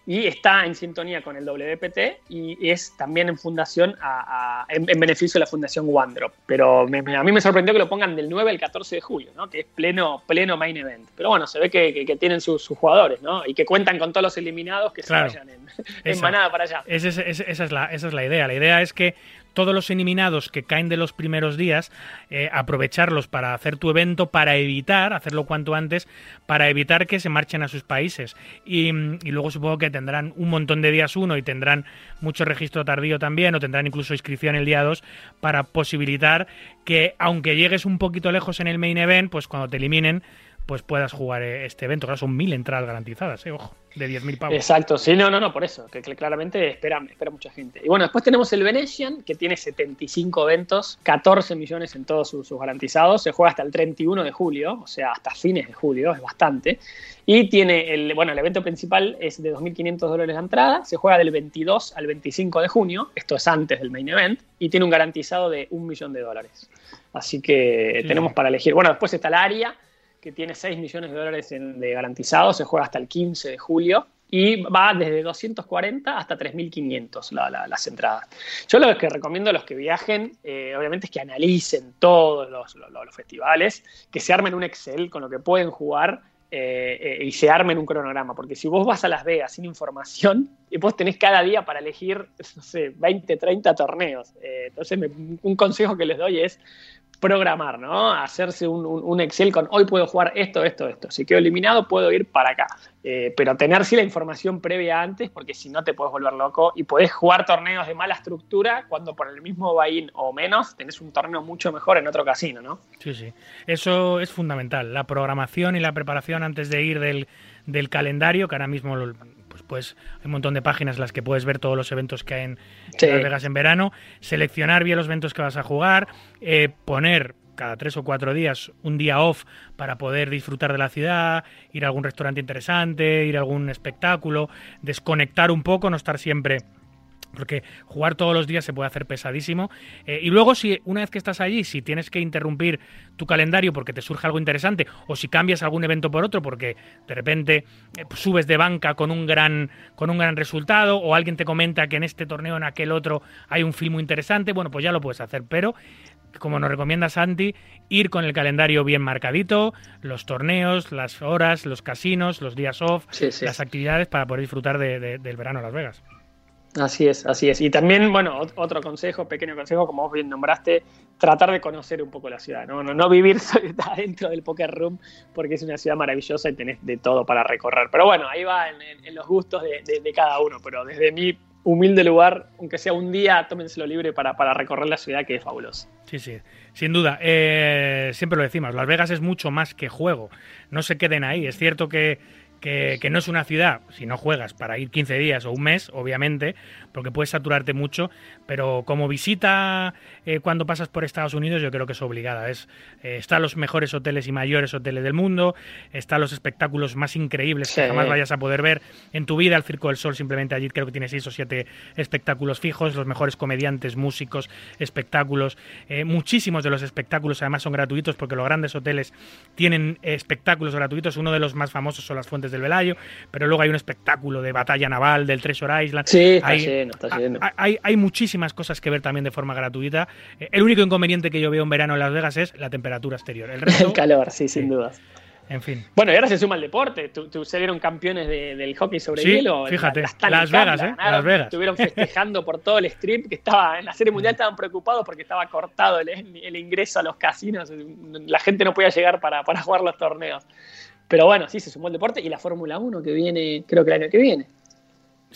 y está en sintonía con el WPT y es también en fundación a, a, en, en, beneficio de la fundación OneDrop. Pero me, a mí me sorprendió que lo pongan del 9 al 14 de julio, ¿no? que es pleno, pleno main event. Pero bueno, se ve que, que, que tienen sus, sus, jugadores ¿no? y que cuentan con todos los eliminados que claro. se vayan en, en manada para allá. Esa es, esa, es la, esa es la idea. La idea es que todos los eliminados que caen de los primeros días, eh, aprovecharlos para hacer tu evento, para evitar, hacerlo cuanto antes, para evitar que se marchen a sus países. Y, y, luego supongo que tendrán un montón de días uno y tendrán mucho registro tardío también, o tendrán incluso inscripción el día 2, para posibilitar que, aunque llegues un poquito lejos en el main event, pues cuando te eliminen, pues puedas jugar este evento. Claro, son mil entradas garantizadas, ¿eh? ojo, de 10.000 pavos. Exacto, sí, no, no, no, por eso, que, que claramente espera, espera, mucha gente. Y bueno, después tenemos el Venetian, que tiene 75 eventos, 14 millones en todos sus, sus garantizados, se juega hasta el 31 de julio, o sea, hasta fines de julio, es bastante. Y tiene el, bueno, el evento principal es de 2.500 dólares de entrada, se juega del 22 al 25 de junio, esto es antes del main event, y tiene un garantizado de un millón de dólares. Así que sí. tenemos para elegir. Bueno, después está el área, que tiene 6 millones de dólares en, de garantizados, se juega hasta el 15 de julio y va desde 240 hasta 3.500 la, la, las entradas. Yo lo que recomiendo a los que viajen, eh, obviamente, es que analicen todos los, festivales, que se armen un Excel con lo que pueden jugar eh, eh, y se armen un cronograma, porque si vos vas a Las Vegas sin información, vos tenés cada día para elegir, no sé, 20, 30 torneos. Entonces, un consejo que les doy es programar, ¿no? Hacerse un, un, Excel con hoy puedo jugar esto, esto, esto. Si quedo eliminado, puedo ir para acá. Eh, pero tener sí la información previa antes, porque si no te puedes volver loco y podés jugar torneos de mala estructura cuando por el mismo buy-in o menos tenés un torneo mucho mejor en otro casino, ¿no? Sí, sí. Eso es fundamental. La programación y la preparación antes de ir del, del calendario, que ahora mismo lo, pues, hay un montón de páginas en las que puedes ver todos los eventos que hay en, sí. en Las Vegas en verano, seleccionar bien los eventos que vas a jugar, eh, poner cada tres o cuatro días un día off para poder disfrutar de la ciudad, ir a algún restaurante interesante, ir a algún espectáculo, desconectar un poco, no estar siempre porque jugar todos los días se puede hacer pesadísimo. Eh, y luego, si una vez que estás allí, si tienes que interrumpir tu calendario porque te surge algo interesante, o si cambias algún evento por otro, porque de repente eh, pues, subes de banca con un gran con un gran resultado, o alguien te comenta que en este torneo, en aquel otro, hay un film muy interesante, bueno, pues ya lo puedes hacer. Pero como nos recomienda Santi, ir con el calendario bien marcadito, los torneos, las horas, los casinos, los días off, Sí, sí. las actividades para poder disfrutar de- de- del verano en Las Vegas. Así es, así es. Y también, bueno, ot- otro consejo, pequeño consejo, como vos bien nombraste, tratar de conocer un poco la ciudad, ¿no? No, no vivir solo adentro del Poker Room, porque es una ciudad maravillosa y tenés de todo para recorrer. Pero bueno, ahí va en, los gustos de, cada uno. Pero desde mi humilde lugar, aunque sea un día, tómenselo libre para, recorrer la ciudad, que es fabuloso. Sí, sí, sin duda. Eh, siempre lo decimos, Las Vegas es mucho más que juego. No se queden ahí. Es cierto que, que, que no es una ciudad, si no juegas, para ir 15 días o un mes, obviamente, porque puedes saturarte mucho, pero como visita eh, cuando pasas por Estados Unidos, yo creo que es obligada. Es, eh, están los mejores hoteles y mayores hoteles del mundo, están los espectáculos más increíbles que jamás vayas a poder ver en tu vida. El Circo del Sol simplemente allí creo que tiene seis o siete espectáculos fijos, los mejores comediantes, músicos, espectáculos. Eh, muchísimos de los espectáculos además son gratuitos porque los grandes hoteles tienen espectáculos gratuitos. Uno de los más famosos son las Fuentes del Velayo, pero luego hay un espectáculo de batalla naval del Treasure Island. Sí, está hay, lleno, está lleno. ha- Hay, hay muchísimas cosas que ver también de forma gratuita. Eh, el único inconveniente que yo veo en verano en Las Vegas es la temperatura exterior. El resto, El calor, sí, sin Sí. dudas. en fin. Bueno, y ahora se suma el deporte. Tu, tu- salieron campeones de- del hockey sobre Sí, hielo. fíjate, La- Stanley Las Vegas, la ¿eh? ganaron, Las Vegas. Estuvieron festejando por todo el strip que estaba en la Serie Mundial. Estaban preocupados porque estaba cortado el, el ingreso a los casinos. La gente no podía llegar para, para jugar los torneos. Pero bueno, sí, se sumó el deporte y la Fórmula 1 que viene, creo que el año que viene.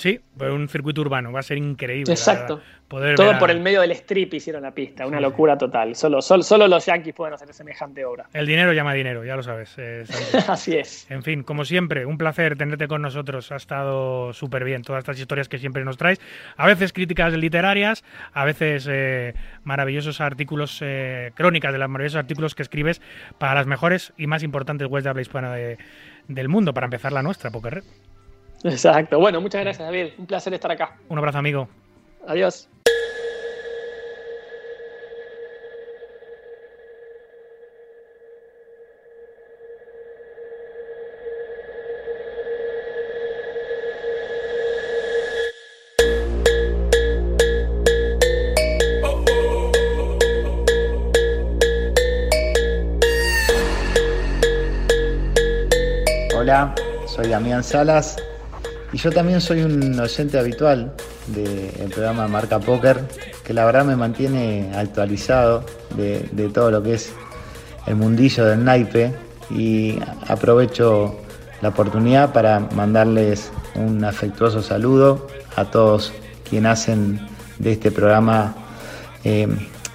Sí, por un circuito urbano. Va a ser increíble. Exacto. poder Todo a- por el medio del strip hicieron la pista. Una locura total. Solo, solo, solo los Yankees pueden hacer semejante obra. El dinero llama dinero, ya lo sabes. eh. Así es. En fin, como siempre, un placer tenerte con nosotros. Ha estado súper bien todas estas historias que siempre nos traes. A veces críticas literarias, a veces eh, maravillosos artículos, eh, crónicas de los maravillosos artículos que escribes para las mejores y más importantes webs de habla hispana de- del mundo. Para empezar la nuestra, Poker Red. Exacto. Bueno, muchas gracias, David. Un placer estar acá. Un abrazo, amigo. Adiós. Hola, soy Damián Salas y yo también soy un oyente habitual del programa Marca Póker, que la verdad me mantiene actualizado de, de todo lo que es el mundillo del naipe. Y aprovecho la oportunidad para mandarles un afectuoso saludo a todos quienes hacen de este programa eh,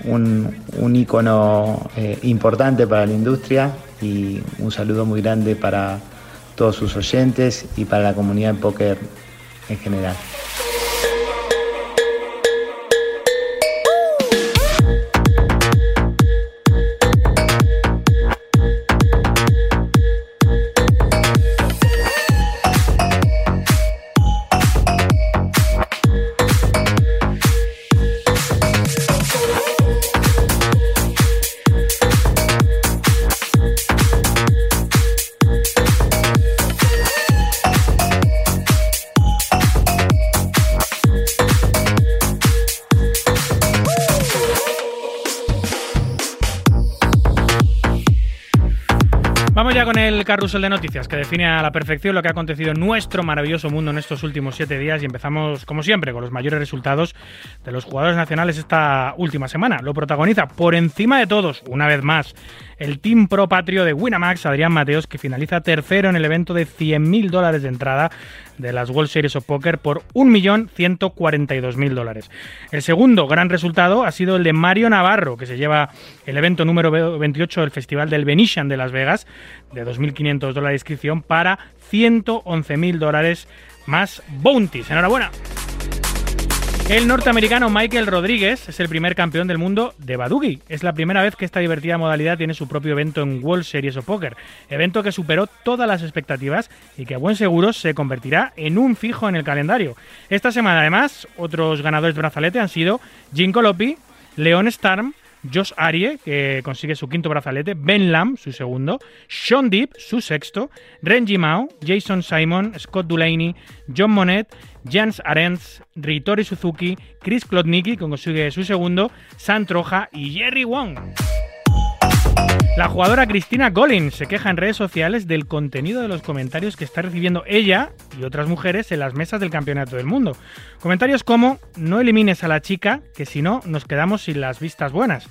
un, un ícono eh, importante para la industria y un saludo muy grande para todos sus oyentes y para la comunidad de póker en general. El carrusel de noticias que define a la perfección lo que ha acontecido en nuestro maravilloso mundo en estos últimos siete días y empezamos, como siempre, con los mayores resultados de los jugadores nacionales esta última semana. Lo protagoniza por encima de todos, una vez más, el Team Pro Patrio de Winamax, Adrián Mateos, que finaliza tercero en el evento de 100.000 dólares de entrada de las World Series of Poker por 1.142.000 dólares. El segundo gran resultado ha sido el de Mario Navarro, que se lleva el evento número 28 del Festival del Venetian de Las Vegas, de 2.500 dólares de inscripción para 111.000 dólares más bounties. Enhorabuena. El norteamericano Michael Rodríguez es el primer campeón del mundo de Badugi. Es la primera vez que esta divertida modalidad tiene su propio evento en World Series of Poker, evento que superó todas las expectativas y que a buen seguro se convertirá en un fijo en el calendario. Esta semana además, otros ganadores de brazalete han sido Jim Colopi, Leon Starm, Josh Arie, que consigue su quinto brazalete, Ben Lam, su segundo, Sean Deep, su sexto, Renji Mao, Jason Simon, Scott Dulaney, John Monet, Jans Arends, Ritori Suzuki, Chris Klotnicki, que consigue su segundo, San Troja y Jerry Wong. La jugadora Cristina Golin se queja en redes sociales del contenido de los comentarios que está recibiendo ella y otras mujeres en las mesas del Campeonato del Mundo. Comentarios como no elimines a la chica, que si no nos quedamos sin las vistas buenas.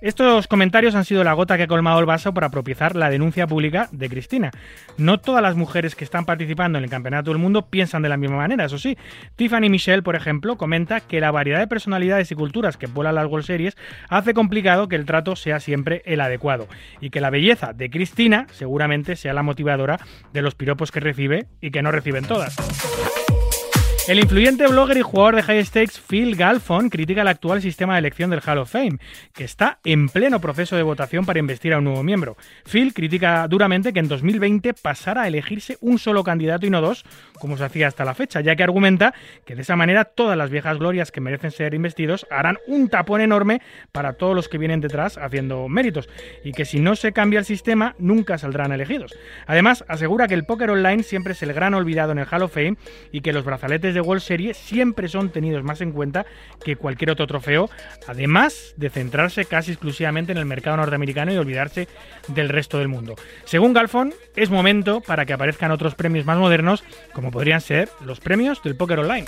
Estos comentarios han sido la gota que ha colmado el vaso para propiciar la denuncia pública de Cristina. No todas las mujeres que están participando en el Campeonato del Mundo piensan de la misma manera, eso sí. Tiffany Michelle, por ejemplo, comenta que la variedad de personalidades y culturas que vuelan las World Series hace complicado que el trato sea siempre el adecuado y que la belleza de Cristina seguramente sea la motivadora de los piropos que recibe y que no reciben todas. El influyente blogger y jugador de high stakes Phil Galfon critica el actual sistema de elección del Hall of Fame, que está en pleno proceso de votación para investir a un nuevo miembro. Phil critica duramente que en 2020 pasara a elegirse un solo candidato y no dos, como se hacía hasta la fecha, ya que argumenta que de esa manera todas las viejas glorias que merecen ser investidos harán un tapón enorme para todos los que vienen detrás haciendo méritos, y que si no se cambia el sistema nunca saldrán elegidos. Además, asegura que el póker online siempre es el gran olvidado en el Hall of Fame y que los brazaletes de World Series siempre son tenidos más en cuenta que cualquier otro trofeo, además de centrarse casi exclusivamente en el mercado norteamericano y olvidarse del resto del mundo. Según Galfon, es momento para que aparezcan otros premios más modernos, como podrían ser los premios del póker online.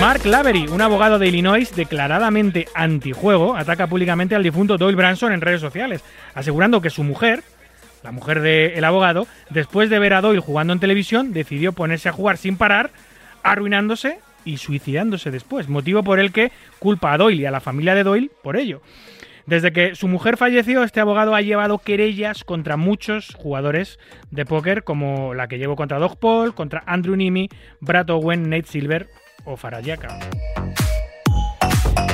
Mark Lavery, un abogado de Illinois declaradamente antijuego, ataca públicamente al difunto Doyle Branson en redes sociales, asegurando que su mujer, la mujer del abogado, después de ver a Doyle jugando en televisión, decidió ponerse a jugar sin parar, arruinándose y suicidándose después, motivo por el que culpa a Doyle y a la familia de Doyle por ello. Desde que su mujer falleció, este abogado ha llevado querellas contra muchos jugadores de póker, como la que llevó contra Doug Paul, contra Andrew Nimi, Brad Owen, Nate Silver o Farayaka.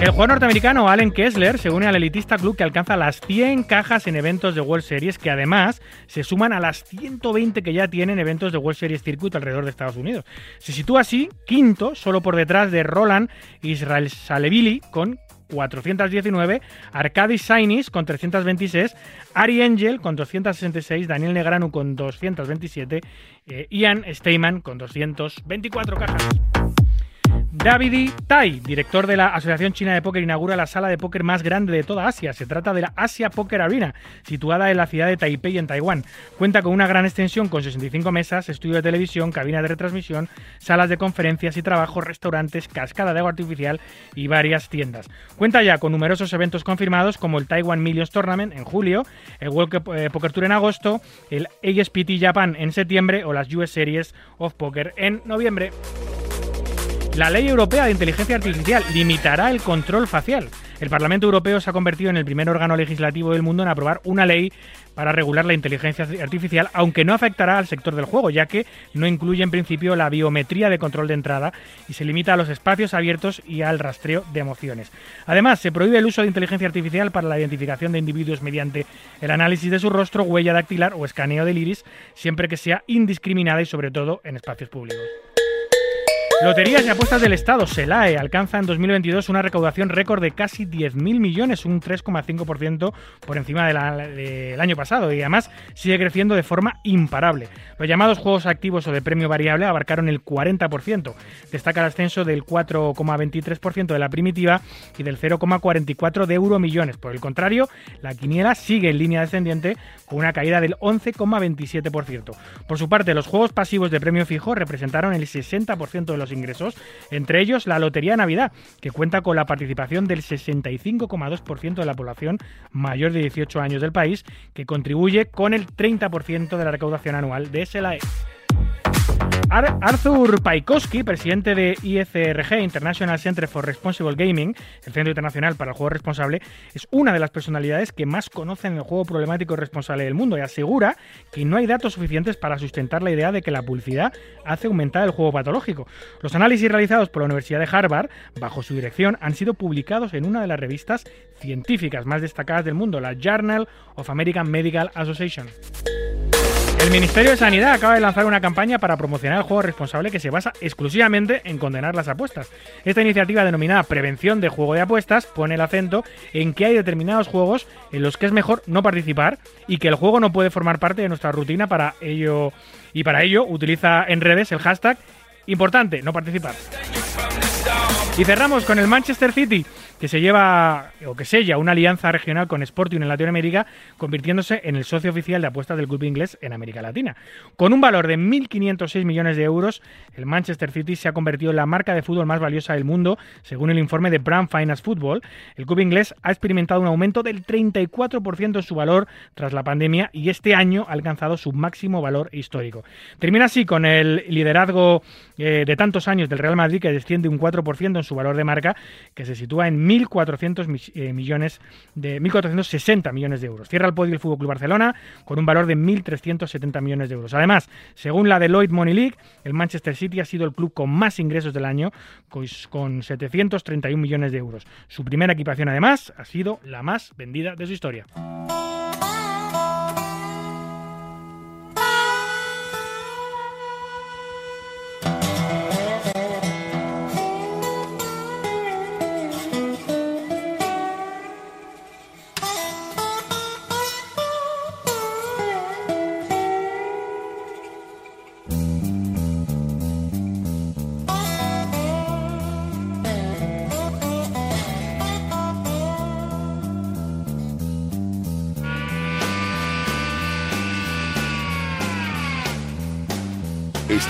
El jugador norteamericano Allen Kessler se une al elitista club que alcanza las 100 cajas en eventos de World Series, que además se suman a las 120 que ya tienen eventos de World Series Circuit alrededor de Estados Unidos. Se sitúa así quinto, solo por detrás de Roland Israel Salevili con 419, Arcadi Sainis con 326, Ari Angel con 266, Daniel Negranu con 227, eh, Ian Steyman con 224 cajas. Davidi Tai, director de la Asociación China de Póker, inaugura la sala de póker más grande de toda Asia. Se trata de la Asia Poker Arena, situada en la ciudad de Taipei, en Taiwán. Cuenta con una gran extensión con 65 mesas, estudio de televisión, cabina de retransmisión, salas de conferencias y trabajo, restaurantes, cascada de agua artificial y varias tiendas. Cuenta ya con numerosos eventos confirmados como el Taiwan Millions Tournament en julio, el World eh, Poker Tour en agosto, el ASPT Japan en septiembre o las US Series of Poker en noviembre. La ley europea de inteligencia artificial limitará el control facial. El Parlamento Europeo se ha convertido en el primer órgano legislativo del mundo en aprobar una ley para regular la inteligencia artificial, aunque no afectará al sector del juego, ya que no incluye en principio la biometría de control de entrada y se limita a los espacios abiertos y al rastreo de emociones. Además, se prohíbe el uso de inteligencia artificial para la identificación de individuos mediante el análisis de su rostro, huella dactilar o escaneo del iris, siempre que sea indiscriminada y sobre todo en espacios públicos. Loterías y apuestas del Estado, SELAE, alcanza en 2022 una recaudación récord de casi 10.000 millones, un 3,5% por encima del año pasado y además sigue creciendo de forma imparable. Los llamados juegos activos o de premio variable abarcaron el 40%. Destaca el ascenso del 4,23% de la primitiva y del 0,44% de euro millones. Por el contrario, la quiniela sigue en línea descendiente con una caída del 11,27%. Por su parte, los juegos pasivos de premio fijo representaron el 60% de los ingresos, entre ellos la Lotería Navidad, que cuenta con la participación del 65,2% de la población mayor de 18 años del país, que contribuye con el 30% de la recaudación anual de SLAE. Ar- Arthur Paikowski, presidente de ICRG, International Center for Responsible Gaming, el Centro Internacional para el Juego Responsable, es una de las personalidades que más conocen el juego problemático responsable del mundo y asegura que no hay datos suficientes para sustentar la idea de que la publicidad hace aumentar el juego patológico. Los análisis realizados por la Universidad de Harvard, bajo su dirección, han sido publicados en una de las revistas científicas más destacadas del mundo, la Journal of American Medical Association. El Ministerio de Sanidad acaba de lanzar una campaña para promocionar el juego responsable que se basa exclusivamente en condenar las apuestas. Esta iniciativa denominada Prevención de Juego de Apuestas pone el acento en que hay determinados juegos en los que es mejor no participar y que el juego no puede formar parte de nuestra rutina para ello y para ello utiliza en redes el hashtag importante no participar. Y cerramos con el Manchester City, que se lleva o que sella una alianza regional con Sporting en Latinoamérica, convirtiéndose en el socio oficial de apuestas del club inglés en América Latina. Con un valor de 1.506 millones de euros, el Manchester City se ha convertido en la marca de fútbol más valiosa del mundo, según el informe de Brand Finance Football. El club inglés ha experimentado un aumento del 34% en su valor tras la pandemia y este año ha alcanzado su máximo valor histórico. Termina así con el liderazgo eh, de tantos años del Real Madrid, que desciende un 4% en su valor de marca, que se sitúa en 1.400 mi- eh, millones de 1.460 millones de euros. Cierra el podio el Fútbol Club Barcelona con un valor de 1.370 millones de euros. Además, según la Deloitte Money League, el Manchester City ha sido el club con más ingresos del año, cois- con 731 millones de euros. Su primera equipación, además, ha sido la más vendida de su historia.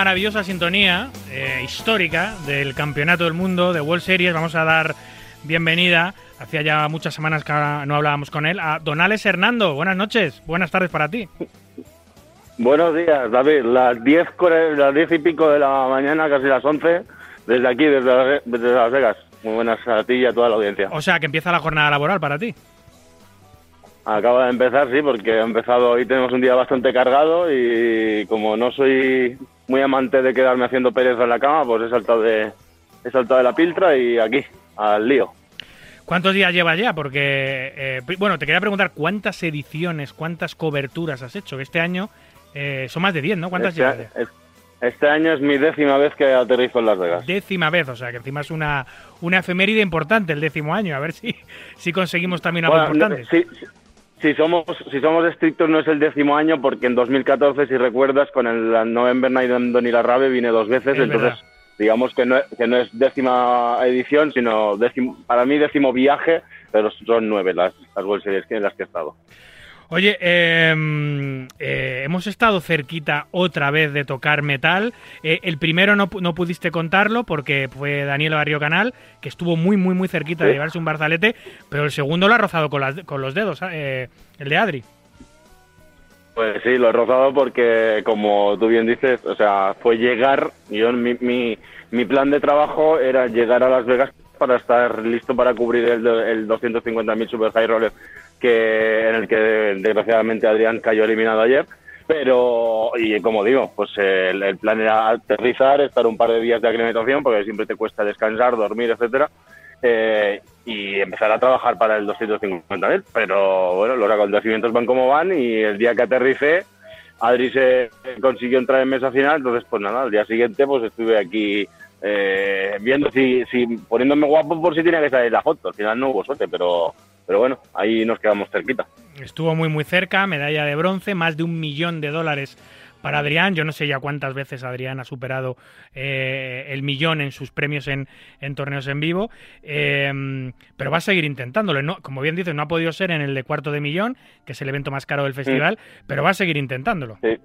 Maravillosa sintonía eh, histórica del Campeonato del Mundo de World Series vamos a dar bienvenida, hacía ya muchas semanas que no hablábamos con él, a Donales Hernando. Buenas noches, buenas tardes para ti. Buenos días, David. Las 10 las diez y pico de la mañana, casi las 11, desde aquí, desde, Las- desde Las Vegas. Muy buenas a ti y a toda la audiencia. O sea, que empieza la jornada laboral para ti. Acaba de empezar, sí, porque ha empezado hoy tenemos un día bastante cargado y como no soy muy amante de quedarme haciendo pereza en la cama, pues he saltado de, he saltado de la piltra y aquí, al lío. ¿Cuántos días llevas ya? Porque, eh, bueno, te quería preguntar cuántas ediciones, cuántas coberturas has hecho. Que Este año eh, son más de 10, ¿no? ¿Cuántas Este, llevas? ya? es- este año es mi décima vez que aterrizo en Las Vegas. Décima vez, o sea, que encima es una, una efeméride importante el décimo año. A ver si, si conseguimos también algo Bueno, importante. sí, sí, si somos si somos estrictos no es el décimo año porque en 2014 si recuerdas con el November Night and Donny la Rave vine dos veces Es entonces verdad. digamos que no, que no es décima edición sino décimo, para mí décimo viaje pero son nueve las, las World Series en las que he estado Oye, eh, eh, hemos estado cerquita otra vez de tocar metal. Eh, el primero no, no pudiste contarlo porque fue Daniel Barrio Canal, que estuvo muy, muy, muy cerquita de llevarse un barzalete, pero el segundo lo ha rozado con, las- con los dedos, eh, el de Adri. Pues sí, lo he rozado porque, como tú bien dices, o sea, fue llegar, yo mi, mi, mi plan de trabajo era llegar a Las Vegas para estar listo para cubrir el, el 250.000 Super High Roller que, en el que desgraciadamente Adrián cayó eliminado ayer. Pero, y como digo, pues el, plan era aterrizar, estar un par de días de aclimatación, porque siempre te cuesta descansar, dormir, etcétera, eh, y empezar a trabajar para el 250.000. Pero bueno, los acontecimientos van como van y el día que aterricé, Adri se consiguió entrar en mesa final, entonces pues nada, al día siguiente pues estuve aquí eh, viendo si poniéndome guapo por si tenía que salir la foto. Al final no hubo suerte, pero, pero bueno, ahí nos quedamos cerquita. estuvo muy muy cerca, medalla de bronce, más de un millón de dólares para Adrián. Yo no sé ya cuántas veces Adrián ha superado eh, el millón en sus premios en, en torneos en vivo, eh, pero va a seguir intentándolo. No, como bien dices, no ha podido ser en el de cuarto de millón, que es el evento más caro del festival, pero va a seguir intentándolo. Sí.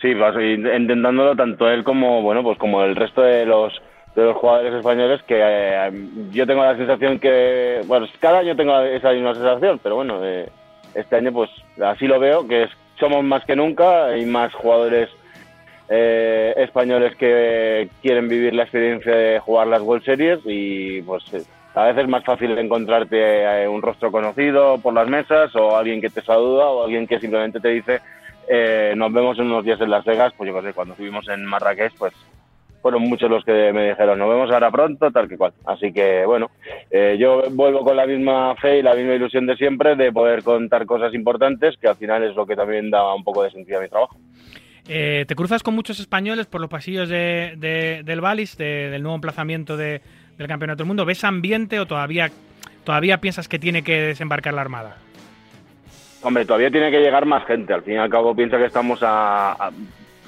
Sí, va a seguir intentándolo tanto él como bueno, pues como el resto de los de los jugadores españoles que eh, yo tengo la sensación que bueno, cada año tengo esa misma sensación, pero bueno, eh, este año pues así lo veo que es, somos más que nunca, hay más jugadores eh, españoles que quieren vivir la experiencia de jugar las World Series y pues eh, a veces es más fácil encontrarte eh, un rostro conocido por las mesas o alguien que te saluda o alguien que simplemente te dice nos vemos en unos días en Las Vegas, pues yo qué sé, cuando estuvimos en Marrakech, pues fueron muchos los que me dijeron, nos vemos ahora pronto, tal que cual. Así que bueno, eh, yo vuelvo con la misma fe y la misma ilusión de siempre de poder contar cosas importantes, que al final es lo que también da un poco de sentido a mi trabajo. Eh, ¿Te cruzas con muchos españoles por los pasillos de, de- del Valis, de- del nuevo emplazamiento de- del Campeonato del Mundo? ¿Ves ambiente o todavía, todavía piensas que tiene que desembarcar la Armada? Hombre, todavía tiene que llegar más gente. Al fin y al cabo, piensa que estamos a. a-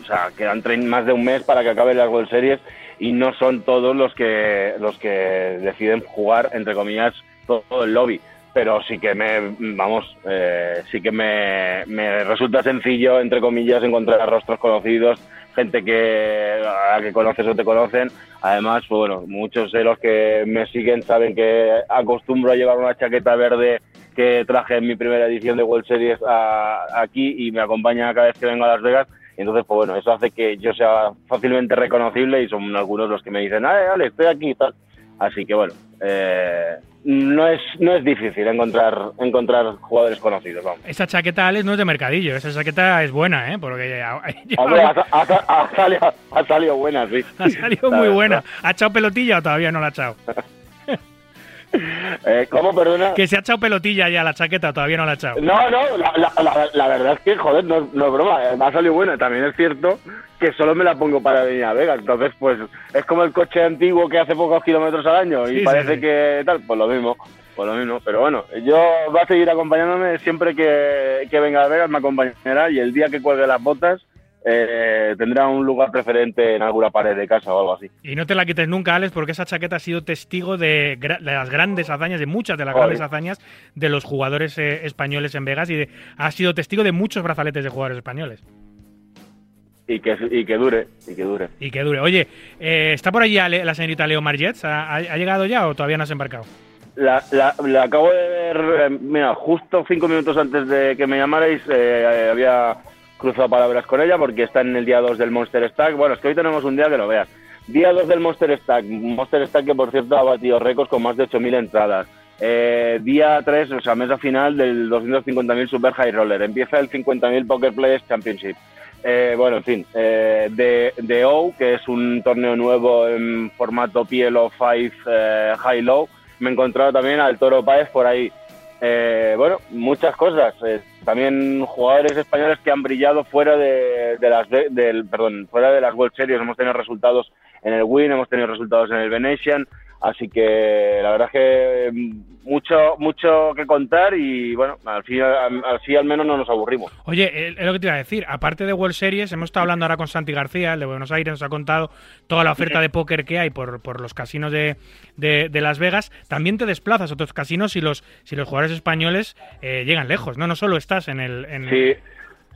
o sea, quedan más de un mes para que acaben las World Series y no son todos los que los que deciden jugar, entre comillas, todo el lobby. Pero sí que me. Vamos, eh, sí que me, me resulta sencillo, entre comillas, encontrar rostros conocidos, gente que, a que conoces o te conocen. Además, pues bueno, muchos de los que me siguen saben que acostumbro a llevar una chaqueta verde que traje en mi primera edición de World Series a- aquí y me acompaña cada vez que vengo a Las Vegas. Entonces, pues bueno, eso hace que yo sea fácilmente reconocible y son algunos los que me dicen, ah, vale, estoy aquí y tal. Así que bueno, eh, no es no es difícil encontrar encontrar jugadores conocidos, vamos. Esa chaqueta, Alex, no es de mercadillo. Esa chaqueta es buena, ¿eh? Porque ya- Hombre, ha, ha- ha- ha salido, ha salido buena, sí. ha salido muy buena. ¿Ha echado pelotilla o todavía no la ha echado? Eh, ¿Cómo, perdona? Que se ha echado pelotilla ya la chaqueta todavía no la ha echado. No, no, la, la- la- la verdad es que, joder, no, no es broma, eh, me ha salido buena. También es cierto que solo me la pongo para venir a Vegas. Entonces, pues, es como el coche antiguo que hace pocos kilómetros al año y Sí, sí, parece sí. que tal, pues lo mismo, pues lo mismo. Pero bueno, yo va a seguir acompañándome siempre que, que venga a Vegas, me acompañará y el día que cuelgue las botas eh, tendrá un lugar preferente en alguna pared de casa o algo así. Y no te la quites nunca, Alex, porque esa chaqueta ha sido testigo de, gra- de las grandes hazañas, de muchas de las Joder. grandes hazañas de los jugadores eh, españoles en Vegas y de- ha sido testigo de muchos brazaletes de jugadores españoles. Y que, y que dure, y que dure. Y que dure. Oye, eh, ¿está por allí la señorita Leo Margets? ¿Ha, llegado ya o todavía no has embarcado? La, la, la acabo de ver, mira, justo cinco minutos antes de que me llamarais, había cruzado palabras con ella porque está en el día 2 del Monster Stack. Bueno, es que hoy tenemos un día que lo veas. Día 2 del Monster Stack. Monster Stack que, por cierto, ha batido récords con más de 8.000 entradas. Eh, día 3, o sea, mesa final del 250.000 Super High Roller. Empieza el 50.000 Poker Players Championship. Eh, bueno, en fin, eh, de, de O, que es un torneo nuevo en formato PLO 5 eh, High Low, me he encontrado también al Toro Páez por ahí. Eh, bueno, muchas cosas. Eh, también jugadores españoles que han brillado fuera de, de las de- del, perdón, fuera de las World Series. Hemos tenido resultados en el Win, hemos tenido resultados en el Venetian. Así que la verdad es que mm, mucho mucho que contar y bueno, al fin, al- así al menos no nos aburrimos. Oye, eh, es lo que te iba a decir. Aparte de World Series, hemos estado hablando ahora con Santi García, el de Buenos Aires, nos ha contado toda la oferta de póker que hay por, por los casinos de, de- de Las Vegas. También te desplazas a otros casinos si los, si los jugadores españoles eh, llegan lejos. No, no solo estás en el. En Si,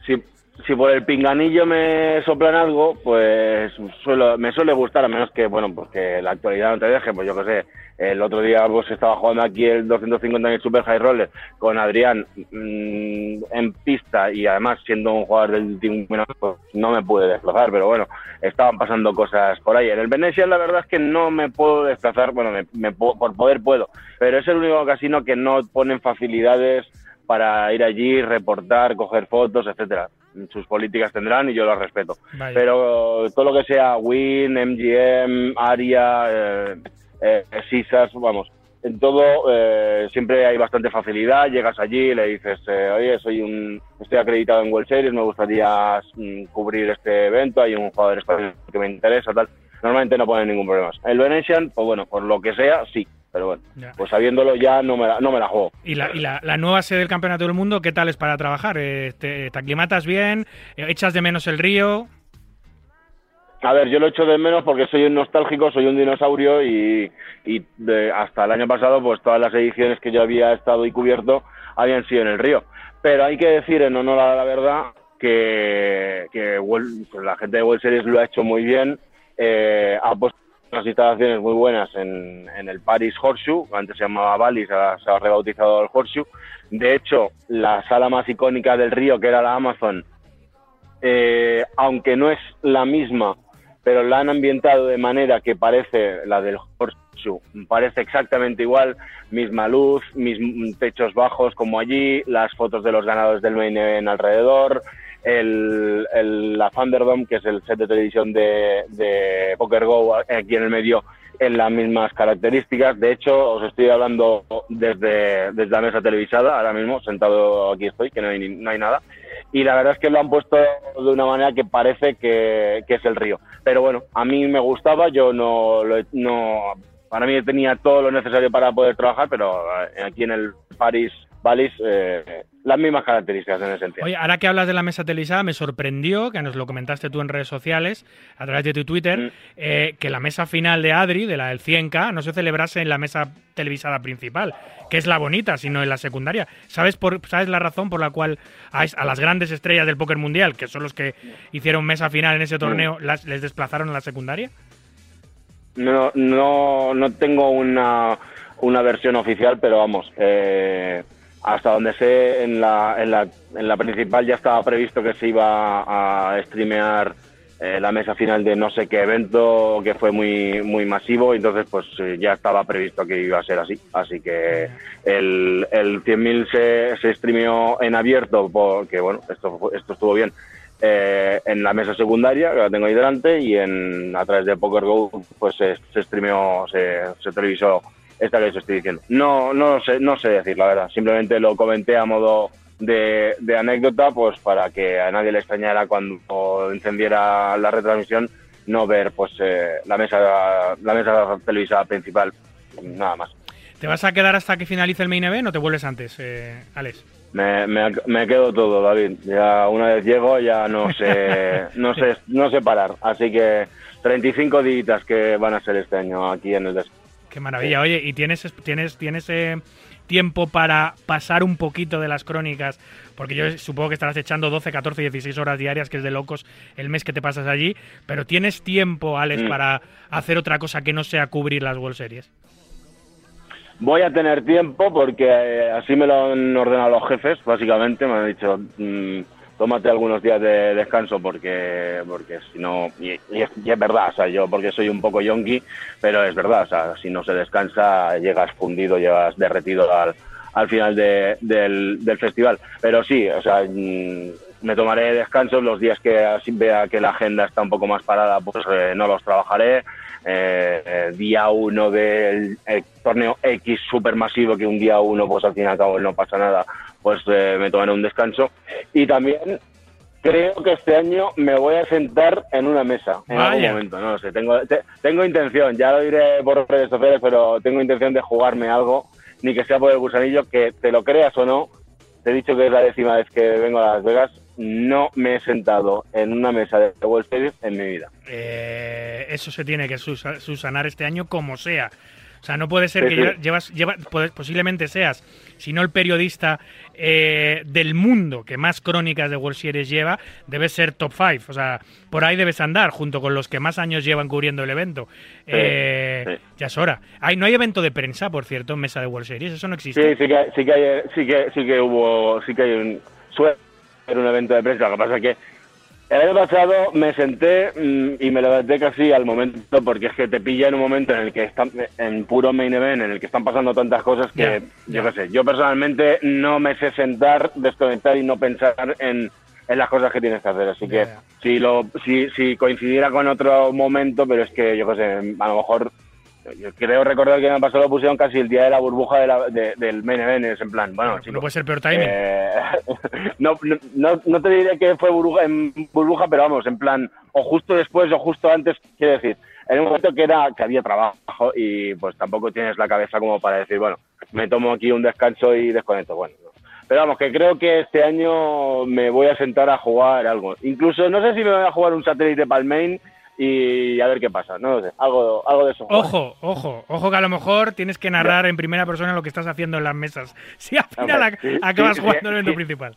si, si por el pinganillo me soplan algo, pues suelo, me suele gustar, a menos que, bueno, pues que la actualidad no te deje, pues yo qué sé. El otro día pues estaba jugando aquí el 250 Super High Roller con Adrián mm, en pista y además siendo un jugador del Team pues no me pude desplazar, pero bueno, estaban pasando cosas por ahí. En el Venecia la verdad es que no me puedo desplazar, bueno, me, me puedo- por poder puedo, pero es el único casino que no ponen facilidades para ir allí, reportar, coger fotos, etcétera. Sus políticas tendrán y yo las respeto. Vaya. Pero todo lo que sea Win, MGM, Aria, eh, eh, Caesars, vamos, en todo eh, siempre hay bastante facilidad. Llegas allí, le dices, eh, oye, soy un, estoy acreditado en World Series, me gustaría mm, cubrir este evento, hay un jugador español que me interesa, tal. Normalmente no ponen ningún problema. El Venetian, pues bueno, por lo que sea, sí. Pero bueno, Ya. pues sabiéndolo ya no me la, no me la juego. ¿Y, la, y la, la nueva sede del Campeonato del Mundo, qué tal es para trabajar? Eh, ¿Te, te aclimatas bien? ¿Echas de menos el río? A ver, yo lo echo de menos porque soy un nostálgico, soy un dinosaurio y, y de- hasta el año pasado pues todas las ediciones que yo había estado y cubierto habían sido en el río. Pero hay que decir en honor a la verdad que, que la gente de World Series lo ha hecho muy bien, eh, ha puesto unas instalaciones muy buenas en, en el Paris Horseshoe, antes se llamaba Valis, ahora se ha rebautizado el Horseshoe. De hecho, la sala más icónica del río, que era la Amazon, eh, aunque no es la misma, pero la han ambientado de manera que parece la del Horseshoe, parece exactamente igual, misma luz, mismos techos bajos como allí, las fotos de los ganadores del main event alrededor, el, el- la Thunderdome, que es el set de televisión de, de Poker Go aquí en el medio, en las mismas características. De hecho, os estoy hablando desde, desde la mesa televisada, ahora mismo, sentado aquí estoy, que no hay, no hay nada. Y la verdad es que lo han puesto de una manera que parece que, que es el río. Pero bueno, a mí me gustaba, yo no, lo no para mí tenía todo lo necesario para poder trabajar, pero eh, aquí en el Paris Valis, eh, las mismas características en ese sentido. Oye, ahora que hablas de la mesa televisada, me sorprendió, que nos lo comentaste tú en redes sociales, a través de tu Twitter, Mm. eh, que la mesa final de Adri, de la del 100K, no se celebrase en la mesa televisada principal, que es la bonita, sino en la secundaria. ¿Sabes, por, ¿sabes la razón por la cual a, las grandes estrellas del póker mundial, que son los que hicieron mesa final en ese torneo, las, les desplazaron a la secundaria? No, no, no tengo una, una versión oficial, pero vamos, eh, hasta donde sé, en la, en, la, en la principal ya estaba previsto que se iba a streamear eh, la mesa final de no sé qué evento que fue muy, muy masivo, entonces pues eh, ya estaba previsto que iba a ser así. Así que el, el 100.000 se, se streameó en abierto, porque bueno, esto, esto estuvo bien. eh, en la mesa secundaria, que la tengo ahí delante, y en, a través de Poker Go, pues se, se streameó, se, se televisó esta que os estoy diciendo. No, no sé, no sé decir la verdad, simplemente lo comenté a modo de, de anécdota, pues para que a nadie le extrañara cuando encendiera la retransmisión no ver pues eh, la mesa la mesa televisada principal, nada más. ¿Te vas a quedar hasta que finalice el main event o te vuelves antes, eh, Alex? Me, me, me quedo todo, David. Ya una vez llego ya no sé, no sé, no sé parar. Así que 35 días que van a ser este año aquí en el des Qué maravilla. Oye, ¿y tienes, tienes, tienes eh, tiempo para pasar un poquito de las crónicas? Porque yo supongo que estarás echando 12, 14, 16 horas diarias, que es de locos el mes que te pasas allí. Pero ¿tienes tiempo, Alex, Mm. para hacer otra cosa que no sea cubrir las World Series? Voy a tener tiempo porque eh, así me lo han ordenado los jefes, básicamente. Me han dicho, mm, tómate algunos días de descanso porque porque si no... Y, es, y es verdad, o sea, yo porque soy un poco yonki, pero es verdad, o sea, si no se descansa llegas fundido, llegas derretido al, al final de- del, del festival. Pero sí, o sea, mm, me tomaré descansos los días que vea que la agenda está un poco más parada, pues eh, no los trabajaré. Eh, eh, día uno del eh, torneo X supermasivo, que un día uno, pues al fin y al cabo no pasa nada, pues eh, me tomaré un descanso. Y también creo que este año me voy a sentar en una mesa en algún momento, no lo sé. Tengo, te- tengo intención, ya lo diré por redes sociales, pero tengo intención de jugarme algo, ni que sea por el gusanillo, que te lo creas o no. Te he dicho que es la décima vez que vengo a Las Vegas. No me he sentado en una mesa de World Series en mi vida. Eh, eso se tiene que susanar este año como sea. O sea, no puede ser Sí, que sí. llevas, lleva- puede- posiblemente seas, si no el periodista eh, del mundo que más crónicas de World Series lleva, debes ser top 5. O sea, por ahí debes andar, junto con los que más años llevan cubriendo el evento. Eh. Ya es hora. Ay, no hay evento de prensa, por cierto, en mesa de World Series. Eso no existe. Sí, sí que, sí que hay, sí que, sí que hubo, sí que hay un, haber un evento de prensa. Lo que pasa es que el año pasado me senté mm, y me levanté casi al momento porque es que te pilla en un momento en el que están, en puro main event, en el que están pasando tantas cosas que, yo qué sé, yo personalmente no me sé sentar, desconectar y no pensar en, en las cosas que tienes que hacer. Así que si lo, si, si coincidiera con otro momento, pero es que yo qué sé, a lo mejor yo creo recordar que me pasó lo pusieron casi el día de la burbuja de la- de- del event, es en plan, bueno, no puede ser peor timing. eh, no, no- no, no te diré que fue burbuja, en burbuja, pero vamos, en plan, o justo después o justo antes, quiero decir, en un momento que era que había trabajo y pues tampoco tienes la cabeza como para decir, bueno, me tomo aquí un descanso y desconecto. Bueno, no. pero vamos, que creo que este año me voy a sentar a jugar algo. Incluso no sé si me voy a jugar un satélite para el main y a ver qué pasa, no lo sé, algo, algo de eso. Ojo, ojo, ojo que a lo mejor tienes que narrar en primera persona lo que estás haciendo en las mesas. Si al final acabas sí, jugando sí, el evento sí. principal.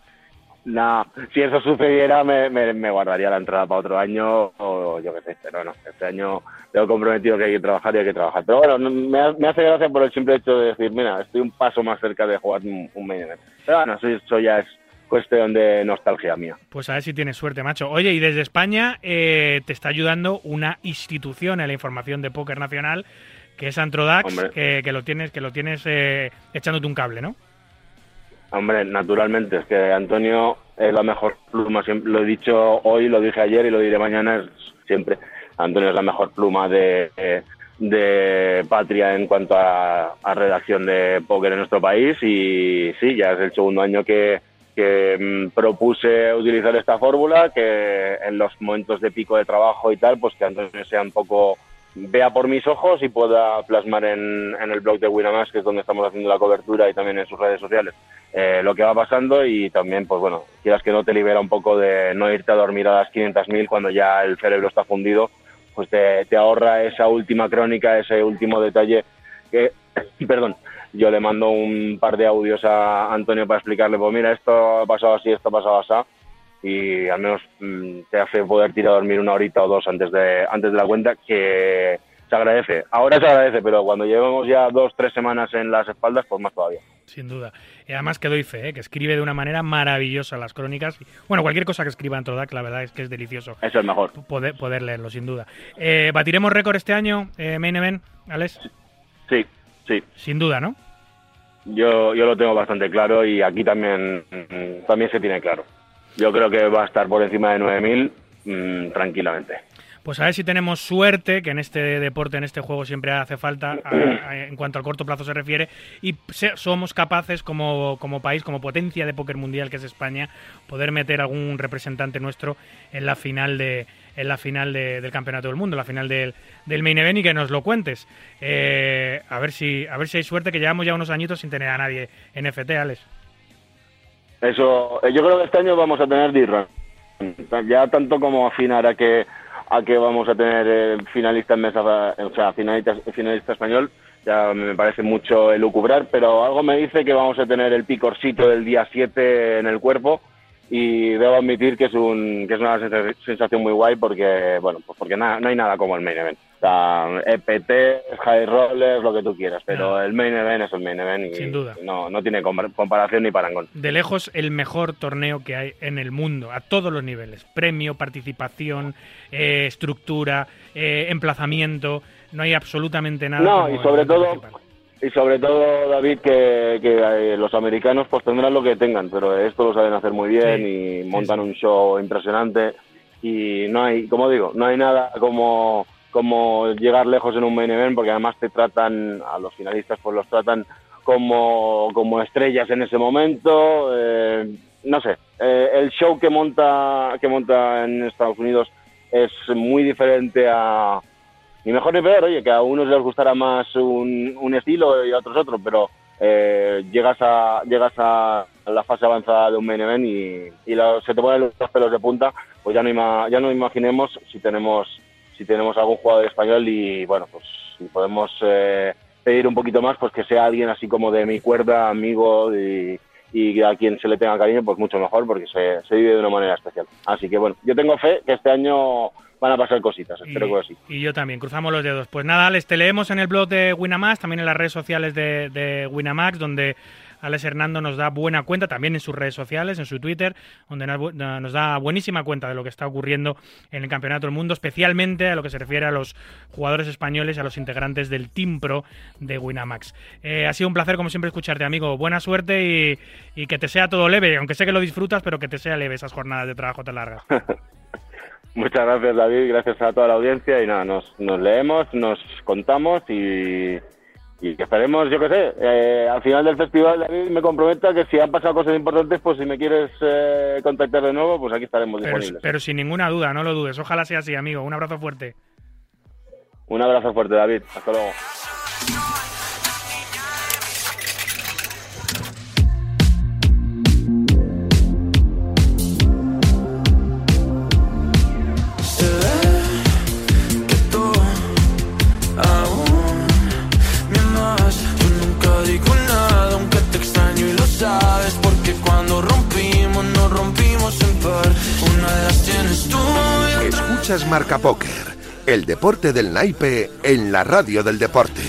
No, si eso sucediera me, me, me guardaría la entrada para otro año o yo qué sé, pero no, este año tengo comprometido que hay que trabajar y hay que trabajar. Pero bueno, no- me, me hace gracia por el simple hecho de decir, mira, estoy un paso más cerca de jugar un, un main event. Pero bueno, eso, eso ya es cuestión de nostalgia mía. Pues a ver si tienes suerte, macho. Oye, y desde España eh, te está ayudando una institución en la información de póker nacional, que es Antrodax, que, que lo tienes, que lo tienes eh, echándote un cable, ¿no? Hombre, naturalmente, es que Antonio es la mejor pluma, siempre, lo he dicho hoy, lo dije ayer y lo diré mañana es siempre. Antonio es la mejor pluma de, de Patria en cuanto a, a redacción de póker en nuestro país y sí, ya es el segundo año que, que mm, propuse utilizar esta fórmula, que en los momentos de pico de trabajo y tal, pues que Antonio sea un poco vea por mis ojos y pueda plasmar en, en el blog de Winamax, que es donde estamos haciendo la cobertura y también en sus redes sociales, eh, lo que va pasando y también, pues bueno, quieras que no te libera un poco de no irte a dormir a las 500.000 cuando ya el cerebro está fundido, pues te, te ahorra esa última crónica, ese último detalle que, perdón, yo le mando un par de audios a Antonio para explicarle, pues mira, esto ha pasado así, esto ha pasado así, y al menos mm, te hace poder tirar a dormir una horita o dos antes de, antes de la cuenta, que se agradece. Ahora se agradece, pero cuando llevemos ya dos, tres semanas en las espaldas, pues más todavía. Sin duda. Y además que doy fe, ¿eh? que escribe de una manera maravillosa las crónicas. Bueno, cualquier cosa que escriba Antrodax, la verdad es que es delicioso Eso es mejor. poder, poder leerlo, sin duda. Eh, ¿Batiremos récord este año, eh, Main Event, Alex? Sí, sí. Sin duda, ¿no? Yo, yo lo tengo bastante claro y aquí también, mm, también se tiene claro. Yo creo que va a estar por encima de 9.000 mm, tranquilamente. Pues a ver si tenemos suerte, que en este deporte, en este juego siempre hace falta, a- a- en cuanto al corto plazo se refiere, y se- somos capaces como, como país, como potencia de póker mundial que es España, poder meter algún representante nuestro en la final de en la final de- del campeonato del mundo, la final del, del main event y que nos lo cuentes. Eh, a ver si a ver si hay suerte, que llevamos ya unos añitos sin tener a nadie en FT, Alex. Eso, eh, yo creo que este año vamos a tener D-Run. Ya tanto como afinar a que a que vamos a tener eh, finalista en mesa, o sea, finalista, finalista español, ya me parece mucho elucubrar, pero algo me dice que vamos a tener el picorcito del día 7 en el cuerpo y debo admitir que es un que es una sensa- sensación muy guay porque bueno pues porque nada, no hay nada como el main event sea EPT high rollers lo que tú quieras pero No. el main event es el main event y Sin duda. no no tiene compar- comparación ni parangón de lejos el mejor torneo que hay en el mundo, a todos los niveles. Premio, participación, eh, estructura, eh, emplazamiento. No hay absolutamente nada. No, como y sobre todo- principal. y sobre todo David que, que, eh, los americanos pues tendrán lo que tengan pero esto lo saben hacer muy bien Sí, y montan un show impresionante y no hay como digo no hay nada como como llegar lejos en un main event porque además te tratan a los finalistas pues los tratan como como estrellas en ese momento eh, no sé eh, el show que monta que monta en Estados Unidos es muy diferente a ni mejor ni peor, oye, que a unos les gustará más un, un estilo y a otros otro, pero eh, llegas a llegas a la fase avanzada de un main event y, lo- se te ponen los pelos de punta, pues ya no ya no imaginemos si tenemos si tenemos algún jugador español y bueno, pues si podemos eh, pedir un poquito más, pues que sea alguien así como de mi cuerda, amigo y, y a quien se le tenga cariño, pues mucho mejor porque se, se vive de una manera especial. Así que bueno, yo tengo fe que este año van a pasar cositas, espero que sí. Y yo también, cruzamos los dedos. Pues nada, Alex, te leemos en el blog de Winamax, también en las redes sociales de, de Winamax, donde Alex Hernando nos da buena cuenta, también en sus redes sociales, en su Twitter, donde nos da buenísima cuenta de lo que está ocurriendo en el Campeonato del Mundo, especialmente a lo que se refiere a los jugadores españoles y a los integrantes del Team Pro de Winamax. Eh, ha sido un placer, como siempre, escucharte, amigo. Buena suerte y, que te sea todo leve, aunque sé que lo disfrutas, pero que te sea leve esas jornadas de trabajo tan largas. Muchas gracias, David. Gracias a toda la audiencia. Y nada, nos leemos, nos contamos y, y que esperemos, yo qué sé, eh, al final del festival, David, me comprometo a que si han pasado cosas importantes, pues si me quieres eh, contactar de nuevo, pues aquí estaremos Pero, disponibles. pero sin ninguna duda, no lo dudes. Ojalá sea así, amigo. Un abrazo fuerte. Un abrazo fuerte, David. Hasta luego. Escuchas Marca Póker, el deporte del naipe en la radio del deporte.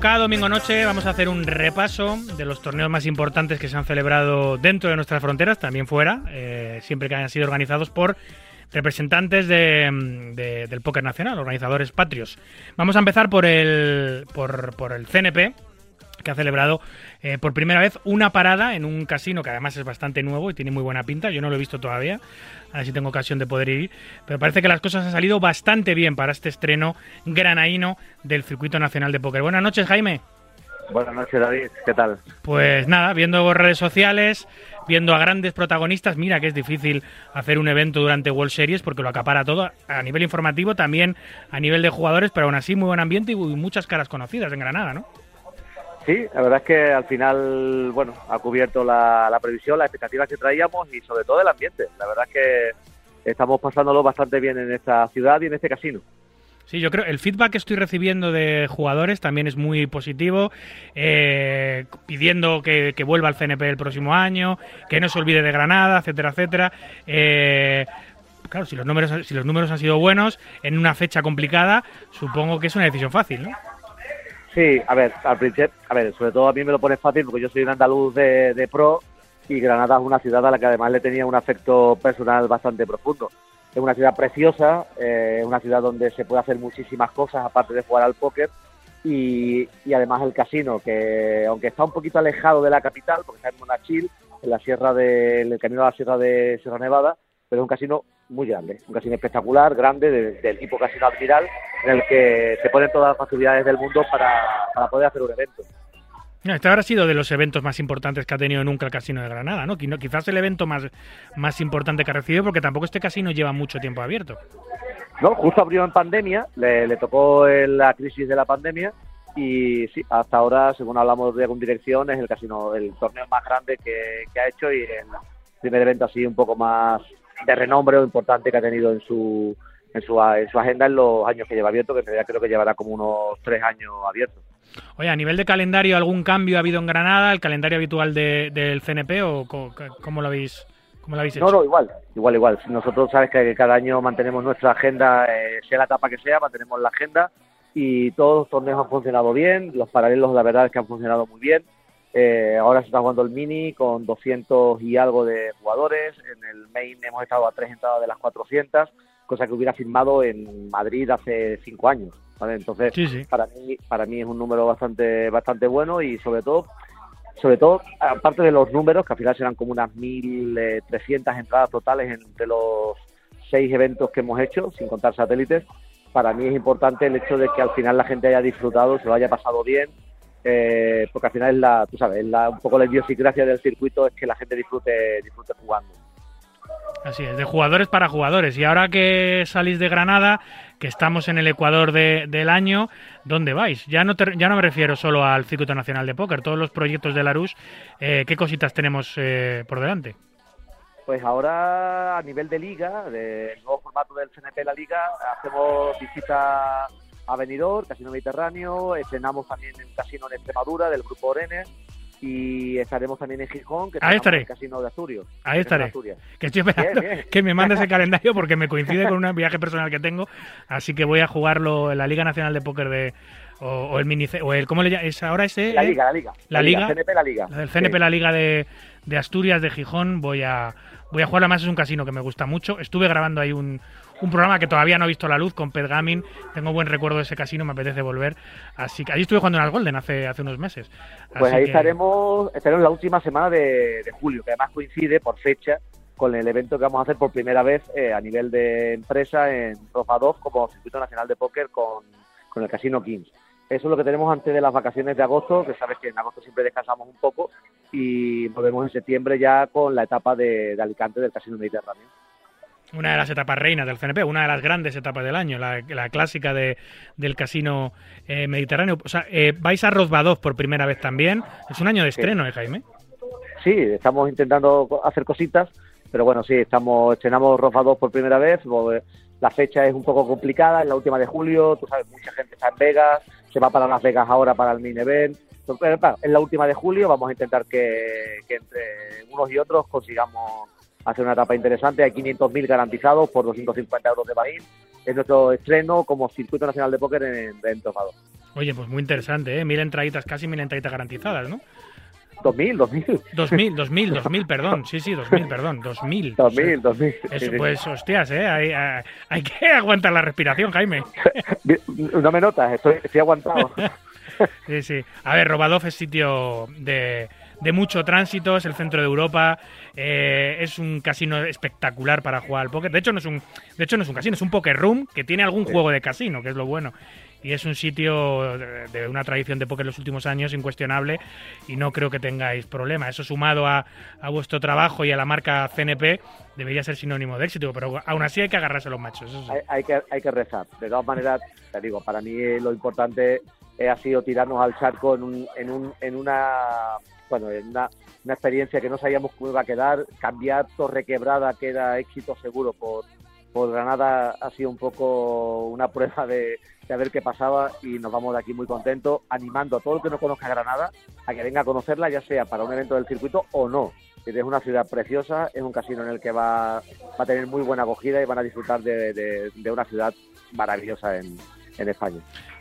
Cada domingo noche vamos a hacer un repaso de los torneos más importantes que se han celebrado dentro de nuestras fronteras, también fuera, eh, siempre que hayan sido organizados por representantes de- de- del póker nacional, organizadores patrios. Vamos a empezar por el, por el CNP, que ha celebrado eh, por primera vez una parada en un casino que además es bastante nuevo y tiene muy buena pinta. Yo no lo he visto todavía, a ver si tengo ocasión de poder ir. Pero parece que las cosas han salido bastante bien para este estreno granaíno del Circuito Nacional de Póker. Buenas noches, Jaime. Buenas noches, David. ¿Qué tal? Pues nada, viendo redes sociales, viendo a grandes protagonistas, mira que es difícil hacer un evento durante World Series porque lo acapara todo a nivel informativo, también a nivel de jugadores, pero aún así muy buen ambiente y muchas caras conocidas en Granada, ¿no? Sí, la verdad es que al final, bueno, ha cubierto la, previsión, las expectativas que traíamos y sobre todo el ambiente. La verdad es que estamos pasándolo bastante bien en esta ciudad y en este casino. Sí, yo creo el feedback que estoy recibiendo de jugadores también es muy positivo, eh, pidiendo que, que vuelva al CNP el próximo año, que no se olvide de Granada, etcétera, etcétera. Eh, claro, si los números si los números han sido buenos en una fecha complicada, supongo que es una decisión fácil, ¿no? Sí, a ver, al principio, a ver, sobre todo a mí me lo pone fácil porque yo soy un andaluz de, de pro y Granada es una ciudad a la que además le tenía un afecto personal bastante profundo. Es una ciudad preciosa, eh, es una ciudad donde se puede hacer muchísimas cosas aparte de jugar al póker y, y además el casino, que aunque está un poquito alejado de la capital, porque está en Monachil, en la sierra de, en el camino a la sierra de Sierra Nevada, pero es un casino muy grande, un casino espectacular, grande, de- del tipo casino admiral, en el que se ponen todas las facilidades del mundo para, para poder hacer un evento. No, Este habrá sido de los eventos más importantes que ha tenido nunca el Casino de Granada, ¿no? Qui- Quizás el evento más, más importante que ha recibido, porque tampoco este casino lleva mucho tiempo abierto. No, justo abrió en pandemia, le, le tocó la crisis de la pandemia y sí, hasta ahora, según hablamos de algún dirección, es el casino, el torneo más grande que, que ha hecho y el primer evento así un poco más de renombre o importante que ha tenido en su, en su, en su agenda en los años que lleva abierto, que en realidad creo que llevará como unos tres años abierto. Oye, a nivel de calendario, ¿algún cambio ha habido en Granada? ¿El calendario habitual de- del CNP o cómo lo habéis, cómo lo habéis hecho? No, no, igual, igual, igual. Nosotros sabes que cada año mantenemos nuestra agenda, eh, sea la etapa que sea, mantenemos la agenda y todos los torneos han funcionado bien, los paralelos la verdad es que han funcionado muy bien. Eh, ahora se está jugando el mini con 200 y algo de jugadores, en el main hemos estado a tres entradas de las 400, cosa que hubiera firmado en Madrid hace cinco años. ¿vale? Entonces, Sí, sí. para mí para mí es un número bastante bastante bueno y sobre todo sobre todo aparte de los números que al final serán como unas 1300 entradas totales entre los seis eventos que hemos hecho sin contar satélites para mí es importante el hecho de que al final la gente haya disfrutado se lo haya pasado bien eh, porque al final es la tú sabes es la, un poco la idiosincrasia del circuito es que la gente disfrute disfrute jugando Así es, de jugadores para jugadores. Y ahora que salís de Granada, que estamos en el Ecuador de- del año, ¿dónde vais? Ya no, te- ya no me refiero solo al Circuito Nacional de Póker, todos los proyectos de Larus, eh, ¿qué cositas tenemos eh, por delante? Pues ahora a nivel de liga, del nuevo formato del CNP La Liga, hacemos visita a Benidorm, Casino Mediterráneo, estrenamos también un casino en Extremadura del Grupo Orenes, y estaremos también en Gijón, que Ahí estaré. en el Casino de Asturias. Ahí en estaré. Asturias. Que estoy esperando Bien, bien. que me mandes el calendario porque me coincide con un viaje personal que tengo. Así que voy a jugarlo en la Liga Nacional de Póker de. O, o el mini. O el, ¿Cómo le llamas? ¿Es ahora ese? La? Liga, la Liga. La Liga. CNP, la Liga. Del CNP, Sí. la Liga de, de Asturias, de Gijón. Voy a, voy a jugar. Además, es un casino que me gusta mucho. Estuve grabando ahí un, un programa que todavía no ha visto la luz con Pet Gaming. Tengo buen recuerdo de ese casino, me apetece volver. Así que allí estuve jugando en el Golden hace, hace unos meses. Pues ahí que- estaremos, estaremos la última semana de, de julio, que además coincide por fecha con el evento que vamos a hacer por primera vez eh, a nivel de empresa en Rofadov como Circuito Nacional de Póker con, con el Casino Kings. Eso es lo que tenemos antes de las vacaciones de agosto, que sabes que en agosto siempre descansamos un poco y volvemos en septiembre ya con la etapa de, de Alicante del Casino Mediterráneo. Una de las etapas reinas del CNP, una de las grandes etapas del año, la, la clásica de, del casino eh, mediterráneo. O sea, eh, vais a Rozbadov por primera vez también. Es un año de estreno, ¿eh, Jaime? Sí, estamos intentando hacer cositas, pero bueno, sí, estamos estrenamos 2 por primera vez. porque La fecha es un poco complicada, es la última de julio, tú sabes, mucha gente está en Vegas, se va para Las Vegas ahora para el mini event. Pero, claro, es la última de julio, vamos a intentar que, que entre unos y otros consigamos hacer una etapa interesante. Hay 500.000 garantizados por 250 euros de baril. Es nuestro estreno como Circuito Nacional de Póker en, en Rofa 2. Oye, pues muy interesante, ¿eh? Mil entraditas, casi mil entraditas garantizadas, ¿no? 2000, 2000. 2000, 2000, 2000, perdón. Sí, sí, 2000, perdón. 2000. 2000, 2000. Eso, sí, sí. pues, hostias, ¿eh? Hay, hay- hay que aguantar la respiración, Jaime. No me notas, estoy, estoy aguantado. Sí, sí. A ver, Robadov es sitio de, de mucho tránsito, es el centro de Europa, eh, es un casino espectacular para jugar al póker. De hecho, no es un, de hecho, no es un casino, es un poker room que tiene algún juego de casino, que es lo bueno. Y es un sitio de, de una tradición de póker en los últimos años incuestionable y no creo que tengáis problema. Eso sumado a, a vuestro trabajo y a la marca CNP debería ser sinónimo de éxito, pero aún así hay que agarrarse a los machos. Eso sí. hay, hay que, hay que rezar. De todas maneras, te digo, para mí lo importante eh, ha sido tirarnos al charco en, un, en, un, en una bueno en una, una experiencia que no sabíamos cómo iba a quedar. Cambiar Torre Quebrada, que era éxito seguro por, por Granada, ha sido un poco una prueba de, de ver qué pasaba y nos vamos de aquí muy contentos, animando a todo el que no conozca Granada a que venga a conocerla, ya sea para un evento del circuito o no. Es una ciudad preciosa, es un casino en el que va, va a tener muy buena acogida y van a disfrutar de, de- de una ciudad maravillosa en, en España.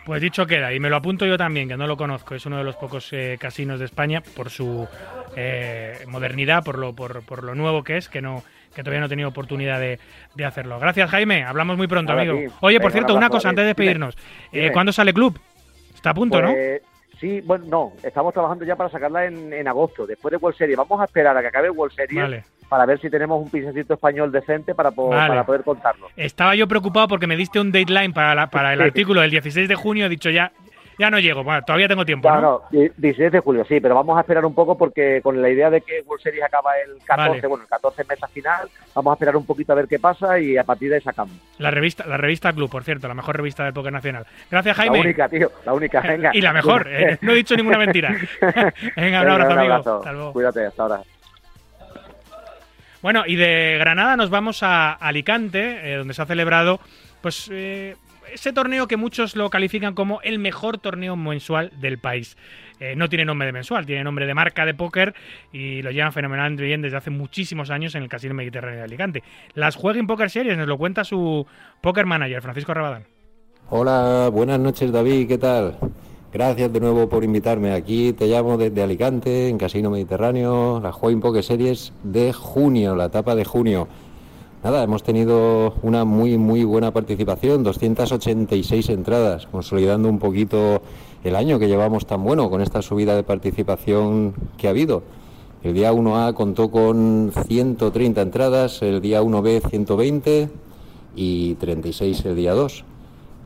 Pues dicho queda, y me lo apunto yo también, que no lo conozco, es uno de los pocos eh, casinos de España por su eh, modernidad, por lo, por, por lo nuevo que es, que no que todavía no he tenido oportunidad de, de hacerlo. Gracias, Jaime. Hablamos muy pronto, amigo. Oye, por Venga, cierto, un una cosa antes de despedirnos. Eh. ¿Cuándo sale Club? Está a punto, ¿no? Pues, Sí, bueno, no, estamos trabajando ya para sacarla en, en agosto, después de World Series. Vamos a esperar a que acabe World Series Vale. Para ver si tenemos un pincecito español decente para, po- Vale. para poder contarlo. Estaba yo preocupado porque me diste un deadline para, la- para el Sí. artículo del 16 de junio. He dicho ya, ya no llego. Bueno, todavía tengo tiempo, No, ¿no? no, di- 16 de julio, sí, pero vamos a esperar un poco porque con la idea de que World Series acaba el 14, Vale. bueno, el 14 mesa final, vamos a esperar un poquito a ver qué pasa y a partir de ahí sacamos. La revista, la revista Club, por cierto, la mejor revista del póker nacional. Gracias, Jaime. La única, tío, la única, venga. Y la mejor, eh, no he dicho ninguna mentira. Venga, un abrazo, amigo. Hasta luego. Cuídate, hasta ahora. Bueno, y de Granada nos vamos a Alicante, eh, donde se ha celebrado pues eh, ese torneo que muchos lo califican como el mejor torneo mensual del país. Eh, no tiene nombre de mensual, tiene nombre de marca de póker y lo llevan fenomenalmente bien desde hace muchísimos años en el Casino Mediterráneo de Alicante. Las Jueguin Poker Series nos lo cuenta su poker manager, Francisco Rabadán. Hola, buenas noches David, ¿qué tal? Gracias de nuevo por invitarme aquí. Te llamo desde Alicante, en Casino Mediterráneo, la Join Poker Series de junio, la etapa de junio. Nada, hemos tenido una muy muy buena participación, 286 entradas, consolidando un poquito el año que llevamos tan bueno con esta subida de participación que ha habido. El día 1A contó con 130 entradas, el día 1B 120 y 36 el día 2.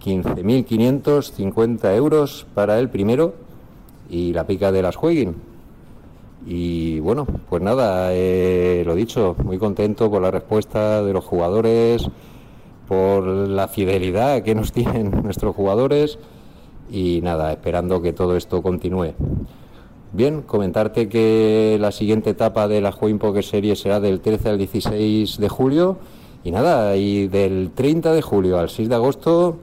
15.550 euros para el primero y la pica de las Jueguin. Y bueno, pues nada, eh, lo dicho, muy contento por la respuesta de los jugadores, por la fidelidad que nos tienen nuestros jugadores y nada, esperando que todo esto continúe. Bien, comentarte que la siguiente etapa de la Juegin Poker Series será del 13 al 16 de julio y nada, y del 30 de julio al 6 de agosto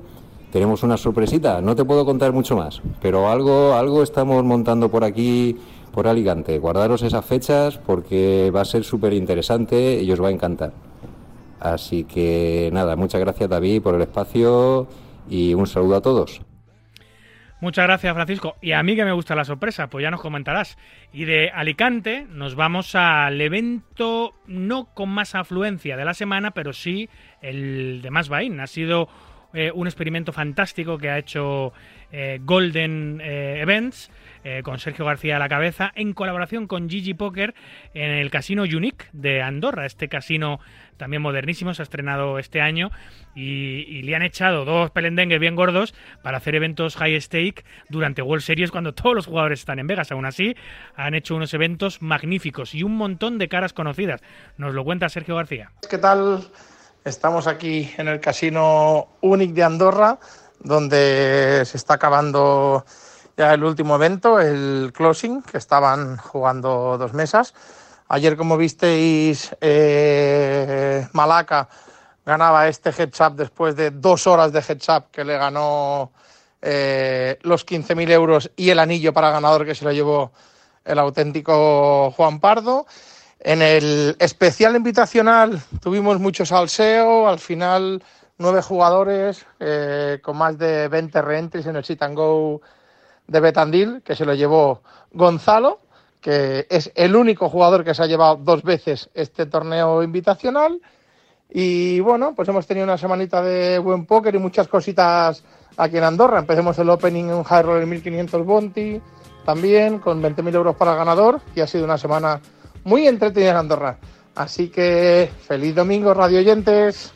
tenemos una sorpresita. No te puedo contar mucho más, pero algo, algo estamos montando por aquí por Alicante. Guardaros esas fechas porque va a ser súper interesante y os va a encantar. Así que nada, muchas gracias David por el espacio y un saludo a todos. Muchas gracias, Francisco. Y a mí que me gusta la sorpresa, pues ya nos comentarás. Y de Alicante nos vamos al evento no con más afluencia de la semana, pero sí el de Más Bain. Ha sido eh, un experimento fantástico que ha hecho eh, Golden eh, Events con Sergio García a la cabeza en colaboración con Gigi Poker en el casino Unique de Andorra. Este casino también modernísimo se ha estrenado este año y, le han echado dos pelendengues bien gordos para hacer eventos high stake durante World Series cuando todos los jugadores están en Vegas. Aún así, han hecho unos eventos magníficos y un montón de caras conocidas. Nos lo cuenta Sergio García. ¿Qué tal? Estamos aquí en el Casino Unic de Andorra, donde se está acabando ya el último evento, el closing, que estaban jugando dos mesas. Ayer, como visteis, eh, Malaca ganaba este heads up después de dos horas de heads up que le ganó eh, los 15.000 euros y el anillo para ganador que se lo llevó el auténtico Juan Pardo. En el especial invitacional tuvimos mucho salseo, al final nueve jugadores eh, con más de 20 reentries en el sit and go de Betandil, que se lo llevó Gonzalo, que es el único jugador que se ha llevado dos veces este torneo invitacional. Y bueno, pues hemos tenido una semanita de buen póker y muchas cositas aquí en Andorra. Empecemos el opening en un High Roller 1500 Bonti también, con 20.000 euros para el ganador, y ha sido una semana muy entretenida en Andorra. Así que feliz domingo, radio oyentes.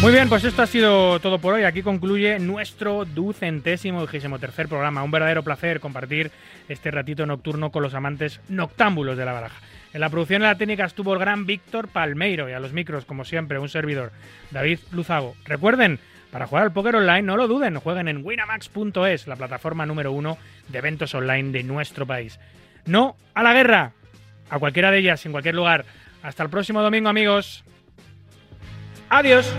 Muy bien, pues esto ha sido todo por hoy. Aquí concluye nuestro ducentésimo vigésimo tercer programa. Un verdadero placer compartir este ratito nocturno con los amantes noctámbulos de la baraja. En la producción de la técnica estuvo el gran Víctor Palmeiro y a los micros, como siempre, un servidor, David Luzago. Recuerden, para jugar al póker online, no lo duden, jueguen en winamax.es, la plataforma número uno de eventos online de nuestro país. No a la guerra, a cualquiera de ellas, en cualquier lugar. Hasta el próximo domingo, amigos. Adiós.